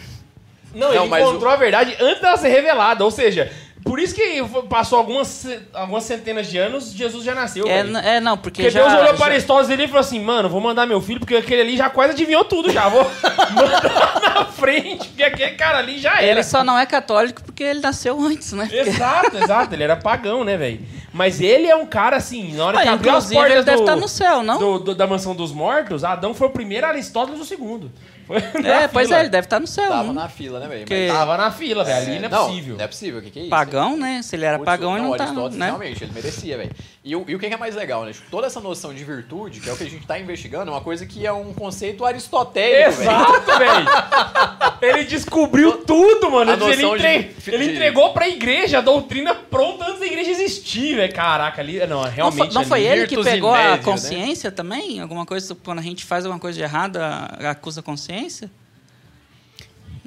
Não, Não, ele encontrou a verdade antes dela ser revelada. Ou seja, por isso que passou algumas, algumas centenas de anos, Jesus já nasceu. É, é, não, porque, Porque já... Deus olhou já- para Aristóteles e ele falou assim, mano, vou mandar meu filho, porque aquele ali já quase adivinhou tudo já. Vou mandar na frente, porque aquele cara ali já era. Ele só não é católico porque ele nasceu antes, né? Exato, exato. Ele era pagão, né, velho? Mas ele é um cara assim, na hora Ah, que abriu as portas ele deve do, estar no céu, não? do- do- da mansão dos mortos, Adão foi o primeiro, Aristóteles o segundo. É, pois fila. é, ele deve estar no céu. Tava não? na fila, né, velho? Porque- Tava na fila, velho. Ali não é possível. Não é possível, o que, que é isso? Pagão, né? Se ele era Putz, pagão, ele não tá, Aristóteles, né? realmente, ele merecia, velho. E, o- e o que que é mais legal, né? Tipo, Toda essa noção de virtude, que é o que a gente tá investigando, é uma coisa que é um conceito aristotélico, velho. Exato, velho. Ele descobriu tudo, mano. A Ele, noção entre- de- ele de- entregou pra igreja a doutrina pronta antes da igreja existir, velho. Caraca, ali. Não, Não, realmente. foi, não ali- foi ele que virtus in pegou médio, a né? consciência também? Alguma coisa, quando a gente faz alguma coisa de errado, a- acusa a consciência?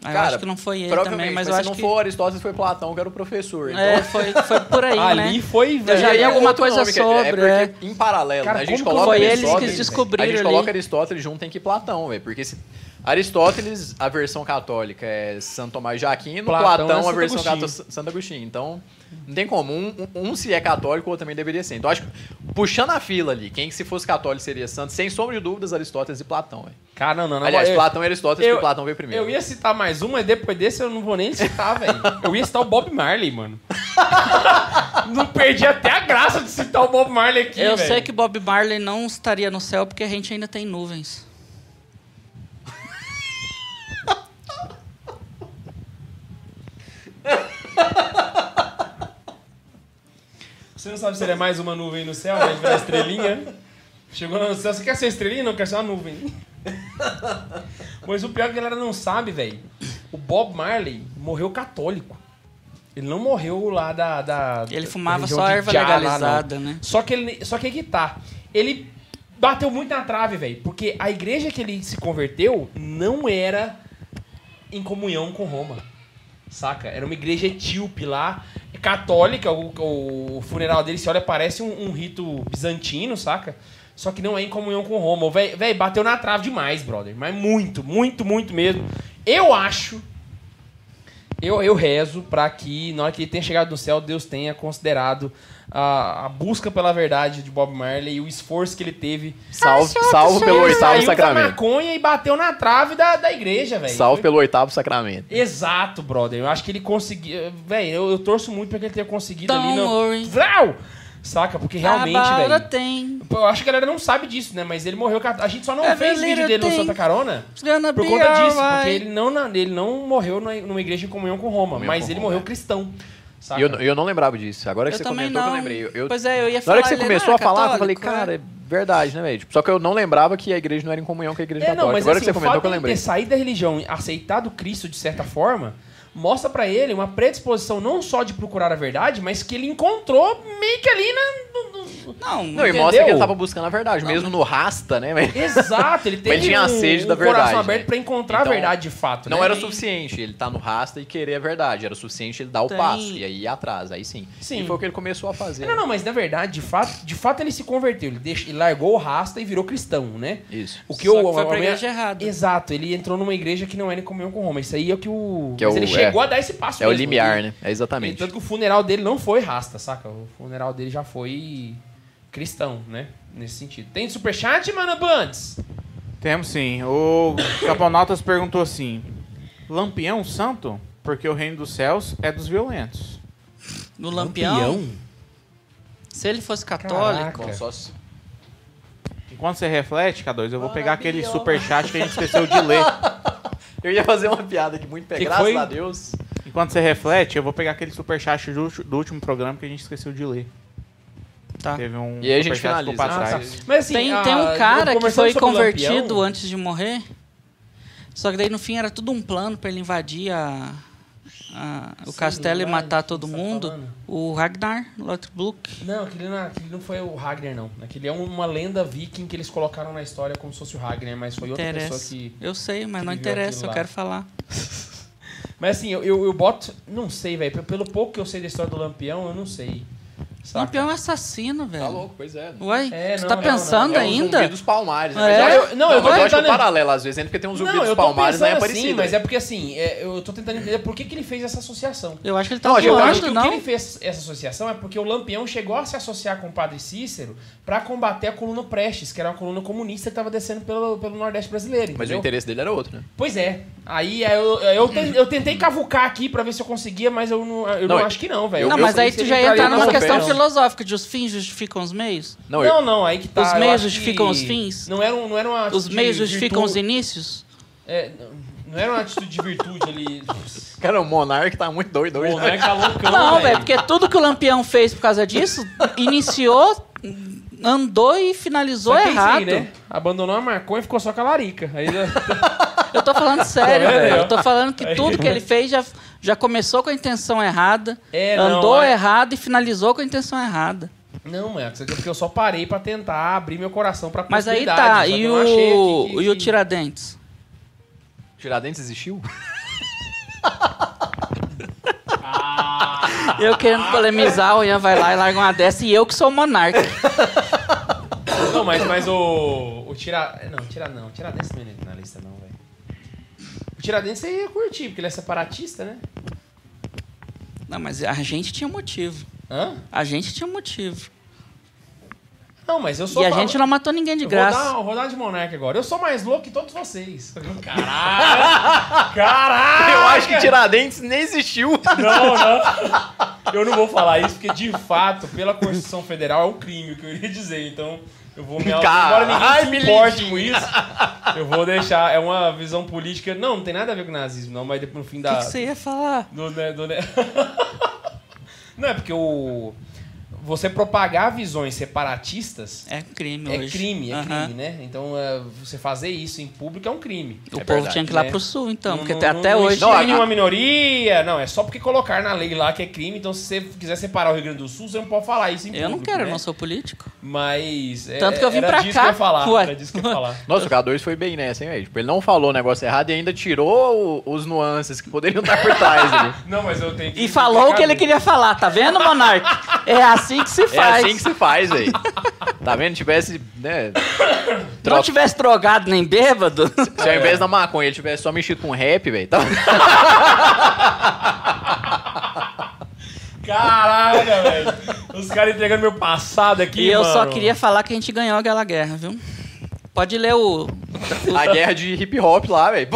Ah, eu acho que não foi ele Provavelmente, também, mas, mas, eu se acho não que... for Aristóteles, foi Platão, que era o professor. Então, É, foi, foi por aí, Ali né? foi, Eu já li alguma outro coisa nome que é- sobre, É é. porque, em paralelo, Cara, né, a gente como que coloca foi eles Aristóteles... que descobriram A gente ali? coloca Aristóteles junto em que Platão, velho. Porque se... Aristóteles, a versão católica é Santo Tomás de Aquino, Platão Platão, é a versão Agostinho. cató- Santo Agostinho. Então, não tem como. Um, um, se é católico, o outro também deveria ser. Então, acho que, puxando a fila ali, quem se fosse católico seria santo, sem sombra de dúvidas, Aristóteles e Platão, velho. Cara, não, não, não. Aliás, eu, Platão e Aristóteles, eu- porque Platão veio primeiro. eu ia citar mais um, mas depois desse eu não vou nem citar, velho. Eu ia citar o Bob Marley, mano. não perdi até a graça de citar o Bob Marley aqui, Eu velho. sei que Bob Marley não estaria no céu porque a gente ainda tem nuvens. Você não sabe se ele é mais uma nuvem no céu, né? Virar estrelinha. Chegou no céu, você quer ser estrelinha? Não, quer ser uma nuvem. Mas o pior é que a galera não sabe, velho. O Bob Marley morreu católico. Ele não morreu lá da. da Ele fumava só erva não. legalizada, né? Só que ele. Só que aí que tá. Ele bateu muito na trave, velho. Porque a igreja que ele se converteu não era em comunhão com Roma. Saca? Era uma igreja etíope lá, católica. O, o funeral dele, se olha, parece um, um rito bizantino, saca? Só que não é em comunhão com Roma. Velho, bateu na trave demais, brother. Mas muito, muito, muito mesmo. Eu acho. Eu, eu rezo pra que, na hora que ele tenha chegado no céu, Deus tenha considerado a, a busca pela verdade de Bob Marley e o esforço que ele teve. Salvo, salvo pelo oitavo saiu da sacramento. maconha e bateu na trave da, da igreja, velho. Salvo Foi- pelo oitavo sacramento. Exato, brother. Eu acho que ele conseguiu. Velho, eu, eu torço muito pra que ele tenha conseguido ali Don't no. worry. Vrau! Saca? Porque a realmente, velho. tem. Eu acho que a galera não sabe disso, né? Mas ele morreu. A gente só não É, fez vídeo dele no tem. Santa Carona gonna por be conta disso. alright. Porque ele não, na- ele não morreu numa, numa igreja em comunhão com Roma. Comunhão mas com ele Roma, morreu é. cristão. Saca? E eu, eu não lembrava disso. Agora que Eu você também comentou que eu não. lembrei. Eu, eu- Pois é, eu ia na falar. hora que você ele começou não a é falar, eu falei, católico, cara, é verdade, né, velho? Tipo, Só que eu não lembrava que a igreja não era em comunhão com a igreja É, não, católica. mas Agora assim, que você o comentou fato que eu de lembrei. ter saído da religião e aceitado Cristo de certa forma, mostra pra ele uma predisposição não só de procurar a verdade, mas que ele encontrou meio que ali na... no- no- Não, Não, e mostra que ele tava buscando a verdade, mesmo no rasta, né? Exato, ele teve ele tinha a um, sede da um coração verdade, aberto né? pra encontrar Então, a verdade de fato. Não né? era o suficiente ele tá no rasta e querer a verdade. Era o suficiente ele dar o Tem- passo e aí ir atrás, aí sim. Sim. E foi o que ele começou a fazer. Não, não, mas na verdade, de fato, de fato ele se converteu. Ele, deixa- ele largou o rasta e virou cristão, né? Isso. O que Só o, que foi a- pra a- igreja errada. Exato, ele entrou numa igreja que não era em comunhão com Roma. Isso aí é o que o. Que é mas o- ele chegou é. a dar esse passo É o mesmo. limiar, Ele- né? É exatamente. tanto que o funeral dele não foi rasta, saca? O funeral dele já foi cristão, né? Nesse sentido. Tem superchat, mano, Bandes? Temos sim. O Caponautas perguntou assim: Lampião santo? Porque o reino dos céus é dos violentos. No Lampião, se ele fosse católico, Caraca. Enquanto você reflete, K2, eu vou pegar aquele superchat que a gente esqueceu de ler. Eu ia fazer uma piada aqui muito pé, Que graças foi? a Deus. Enquanto você reflete, eu vou pegar aquele superchat do, do último programa que a gente esqueceu de ler. tá. Teve um E aí a gente finaliza. Ah, trás. tá. Mas assim, Tem, ah, tem um cara que foi convertido Lampião- antes de morrer. Só que daí no fim era tudo um plano pra ele invadir a, a- o Sim, castelo e é matar todo tá mundo. O Ragnar Lothbrok. Não, aquele não, aquele não foi o Ragnar, não. Aquele é uma lenda viking que eles colocaram na história como se fosse o Ragnar, mas foi outra pessoa que. Eu sei, mas não interessa, eu quero falar. Mas assim, eu, eu, eu boto. Não sei, velho. Pelo pouco que eu sei da história do Lampião, eu não sei. Saca? Lampião é assassino, velho. Tá louco, pois é. Uai, É, você não, tá não, pensando não, É o ainda? zumbi dos palmares, né? É? Mas eu, Eu- não, eu tô eu acho o paralelo às vezes, entre porque tem um zumbi Não, dos eu palmares, não é parecido. assim, mas é porque assim, é, eu tô tentando entender por que, que ele fez essa associação. Eu acho que ele tá Não, eu Eu zoando, acho que não. o que ele fez essa associação é porque o Lampião chegou a se associar com o padre Cícero pra combater a coluna Prestes, que era uma coluna comunista que tava descendo pelo, pelo Nordeste brasileiro. Mas o entendeu? interesse dele era outro, né? Pois é. Aí eu, eu, ten- eu tentei cavucar aqui pra ver se eu conseguia, mas eu não, eu não, Não, acho que não, velho. Não, Eu- mas eu aí tu já ia entrar numa questão. Filosófica de os fins justificam os meios? Não, eu, Não, não, aí que tá. Os meios justificam que os fins? Não era, um, não era uma Os meios de justificam os virtude- inícios? É, não- era uma atitude de virtude ali. Cara, o Monark tá muito doido hoje, Pô, né? não é tá loucão, Não, velho, porque tudo que o Lampião fez por causa disso, iniciou, andou e finalizou Só errado. aí, né? Abandonou a maconha e ficou só com a larica. Aí, Eu tô falando sério, Tá velho. Eu tô falando que Aí. tudo que ele fez já, já começou com a intenção errada, É, não, andou é- errado e finalizou com a intenção errada. Não, é porque eu só parei pra tentar abrir meu coração pra Mas aí tá, e não o, que- e o Tiradentes? Tiradentes existiu? Eu querendo polemizar, o Ian vai lá e larga uma dessa e eu que sou o monarca. Não, mas, mas o. O Tira. Não, Tira não. Tiradentes não entra na lista, não, velho. O Tiradentes você ia curtir, porque ele é separatista, né? Não, mas a gente tinha motivo. Hã? A gente tinha motivo. Não, mas eu sou. E a gente não matou ninguém de Eu vou graça. dar, vou dar de monarca agora. Eu sou mais louco que todos vocês. Caralho! Caralho! Eu acho que Tiradentes nem existiu. Não, não. Eu não vou falar isso, porque de fato, pela Constituição Federal, é um crime o que eu iria dizer. Então, eu vou me Caralho, Embora ninguém se Milite. importe com isso, eu vou deixar. É uma visão política. Não, não tem nada a ver com nazismo, não, mas depois no fim O da. que, que você ia falar? do, né, do, né? Não, é porque o. Você propagar visões separatistas É crime é hoje. crime, é Aham. crime, né? Então, é, você fazer isso em público é um crime. O É povo verdade, tinha que ir lá né? pro sul, então, Não- porque não- até não- não hoje. Não, Não, a- uma minoria, não, é só porque colocar na lei lá que é crime, então se você quiser separar o Rio Grande do Sul, você não pode falar isso em Eu não público, quero, eu né? não sou político. Mas. é, Tanto que eu vim disso cá, Que eu ia falar, ué. Era disso que eu ia falar. Nossa, o K2 foi bem nessa, hein? Tipo, ele não falou o negócio errado e ainda tirou os nuances que poderiam estar por trás ali. Não, mas eu tenho que. E falou o que ele queria falar, tá vendo, Monark? É assim que se É faz. assim que se faz, velho. Tá vendo? Tivesse, né? Não tivesse drogado nem bêbado. Se ao invés da maconha ele tivesse só mexido com rap, velho. Tá... Caraca, velho. Os caras entregando meu passado aqui. e eu só mano. queria falar que a gente ganhou aquela guerra, viu? Pode ler o. A guerra de hip hop lá, velho.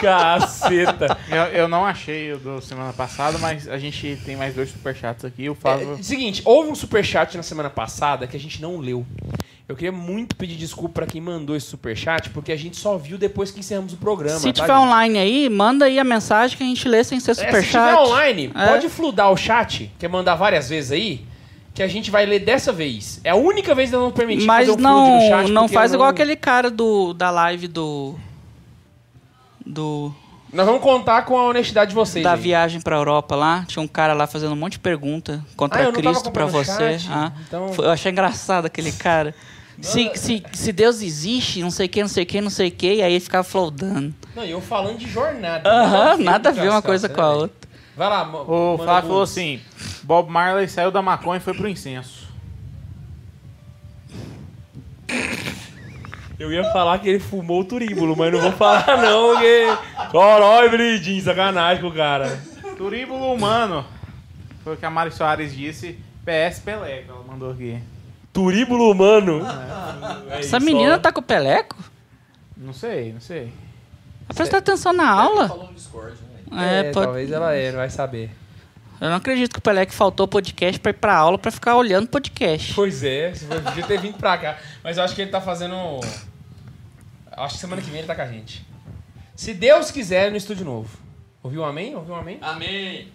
Caceta. Eu, eu não achei o do semana passada, mas a gente tem mais dois superchats aqui. O Flávio. É, seguinte, houve um superchat na semana passada que a gente não leu. Eu queria muito pedir desculpa pra quem mandou esse superchat, porque a gente só viu depois que encerramos o programa. Se tá, tiver gente? online aí, manda aí a mensagem que a gente lê sem ser É, se superchat. tiver online, É. pode fludar o chat, quer mandar várias vezes aí, que a gente vai ler dessa vez. É a única vez que nós vamos permitir Mas fazer um não, no chat. não porque faz eu igual não- aquele cara do, da live do. Do. Nós vamos contar com a honestidade de vocês. da aí. viagem pra Europa lá. Tinha um cara lá fazendo um monte de pergunta contra Ah, eu não tava Cristo o você. chat, Ah, então- foi- eu achei engraçado aquele cara. Se, se, se Deus existe, não sei o que, não sei o que, não sei o que, e aí ele ficava flodando. Não, e eu falando de jornada. Aham, ver nada a ver uma coisa calças, com a né, outra. Vai lá, O Flávio falou assim: Bob Marley saiu da maconha e foi pro incenso. Eu ia falar que ele fumou o turíbulo, mas não vou falar não, porque... Corói, Bridinho, sacanagem com o cara. Turíbulo humano. Foi o que a Mari Soares disse. PS Pelé, que ela mandou aqui. Turíbulo humano. É Essa isso, menina tá com o peleco? Não sei, não sei. Presta atenção na aula. Falou no Discord, né? É, É, pode- talvez ela é, não vai saber. Eu não acredito que o Pelé que faltou podcast pra ir pra aula pra ficar olhando podcast. Pois é, você podia ter vindo pra cá. Mas eu acho que ele tá fazendo. Acho que semana que vem ele tá com a gente. Se Deus quiser, no estúdio novo. Ouviu um amém? Ouviu um amém? Amém.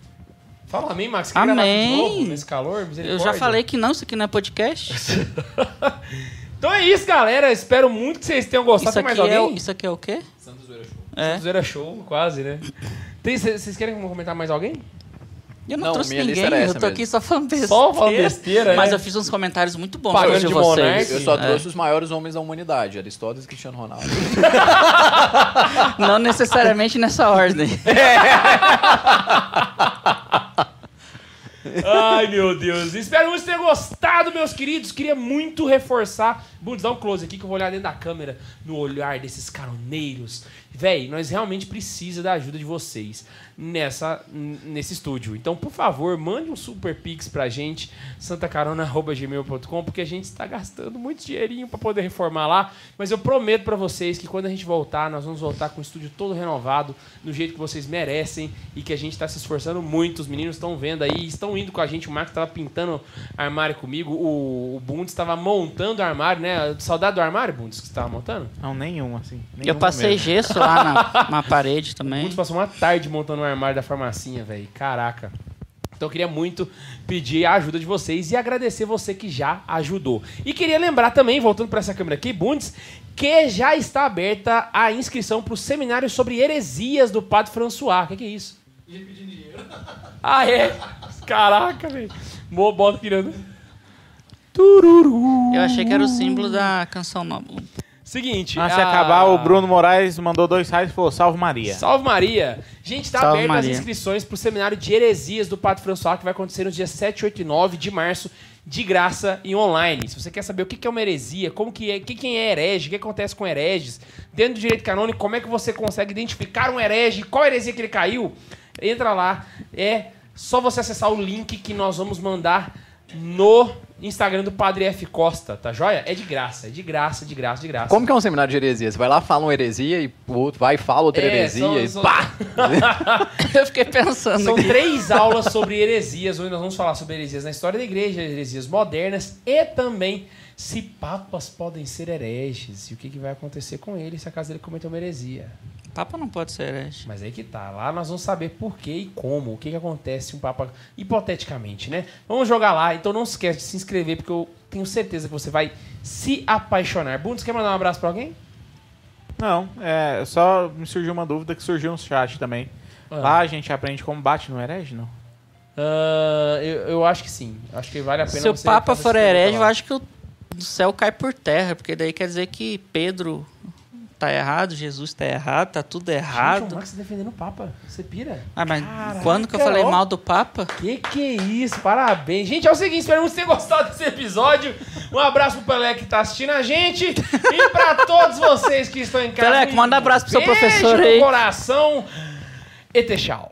Fala amém, Max. Quer gravar aqui de Amém. novo, nesse calor? Eu já falei que não, isso aqui não é podcast. Então é isso, galera. Espero muito que vocês tenham gostado. Isso Tem mais aqui, é, o- alguém? isso aqui é o quê? Santos Zoeira Show. É. Zoeira show, quase, né? Tem- Vocês vocês querem comentar mais alguém? Eu não, Não, trouxe ninguém, eu tô mesmo. aqui só falando besteira. Só falando besteira, Mas né? eu fiz uns comentários muito bons Pagando hoje de de vocês. monarca. Eu só É. trouxe os maiores homens da humanidade, Aristóteles e Cristiano Ronaldo. Não necessariamente nessa ordem. Ai, meu Deus. Espero muito que tenham gostado, meus queridos. Queria muito reforçar. Bundes, dá um close aqui que eu vou olhar dentro da câmera no olhar desses caroneiros. Véi, nós realmente precisamos da ajuda de vocês nessa, nesse estúdio. Então, por favor, mande um super pix pra gente, santacarona.gmail.com, porque a gente está gastando muito dinheirinho pra poder reformar lá. Mas eu prometo pra vocês que quando a gente voltar, nós vamos voltar com o estúdio todo renovado, do jeito que vocês merecem e que a gente tá se esforçando muito. Os meninos estão vendo aí, estão indo com a gente. O Marcos estava pintando armário comigo, o, o Bundes estava montando armário, né? Saudade do armário, Bundes, que você estava montando? Não, nenhum, assim. Eu nenhuma passei mesmo. gesso lá na, na parede também. Bundes passou uma tarde montando o armário da farmacinha, velho. Caraca. Então eu queria muito pedir a ajuda de vocês e agradecer você que já ajudou. E queria lembrar também, voltando para essa câmera aqui, Bundes, que já está aberta a inscrição para o seminário sobre heresias do Padre François. O que, que é isso? Ah, é? Caraca, velho. Boa bota tirando. Tururu. Eu achei que era o símbolo da canção nova. Seguinte. Antes de a- acabar, o Bruno Moraes mandou dois reais e falou: Salve Maria. Salve Maria! Gente, está Salve, aberto as Maria. inscrições para o seminário de heresias do Padre François, que vai acontecer nos dias 7, 8 e 9 de março, de graça e online. Se você quer saber o que que é uma heresia, como que é, que quem é herege, o que acontece com hereges, dentro do direito canônico, como é que você consegue identificar um herege, qual heresia que ele caiu, entra lá. É só você acessar o link que nós vamos mandar no Instagram do Padre F Costa, tá joia? É de graça, é de graça, de graça, de graça. Como que é um seminário de heresia? Você vai lá, fala uma heresia e o outro vai e fala outra É, heresia são- e são- pá! Eu fiquei pensando São aqui. três aulas sobre heresias, onde nós vamos falar sobre heresias na história da igreja, heresias modernas e também se papas podem ser hereges e o que, que vai acontecer com ele se acaso ele cometer uma heresia. Papa não pode ser herege. Mas aí que tá, lá nós vamos saber por que e como, o que, que acontece se um papa, hipoteticamente, né? Vamos jogar lá, então não se esquece de se inscrever, porque eu tenho certeza que você vai se apaixonar. Bundes, quer mandar um abraço pra alguém? Não, é só me surgiu uma dúvida que surgiu no chat também. Ah. Lá a gente aprende como bate no herege, não? Ah, eu, eu acho que sim, acho que vale a pena Se o Papa for herege, eu acho que o céu cai por terra, porque daí quer dizer que Pedro tá errado, Jesus tá errado, tá tudo Gente, errado. o Max tá defendendo o Papa. Você pira? Ah, mas Caraca, quando que eu falei ó. mal do Papa? Que que é isso? Parabéns. Gente, é o seguinte, esperamos que tenham gostado desse episódio. Um abraço pro Pelé que tá assistindo a gente. E pra todos vocês que estão em casa. Pelé, um manda abraço pro seu professor aí. coração. E tchau.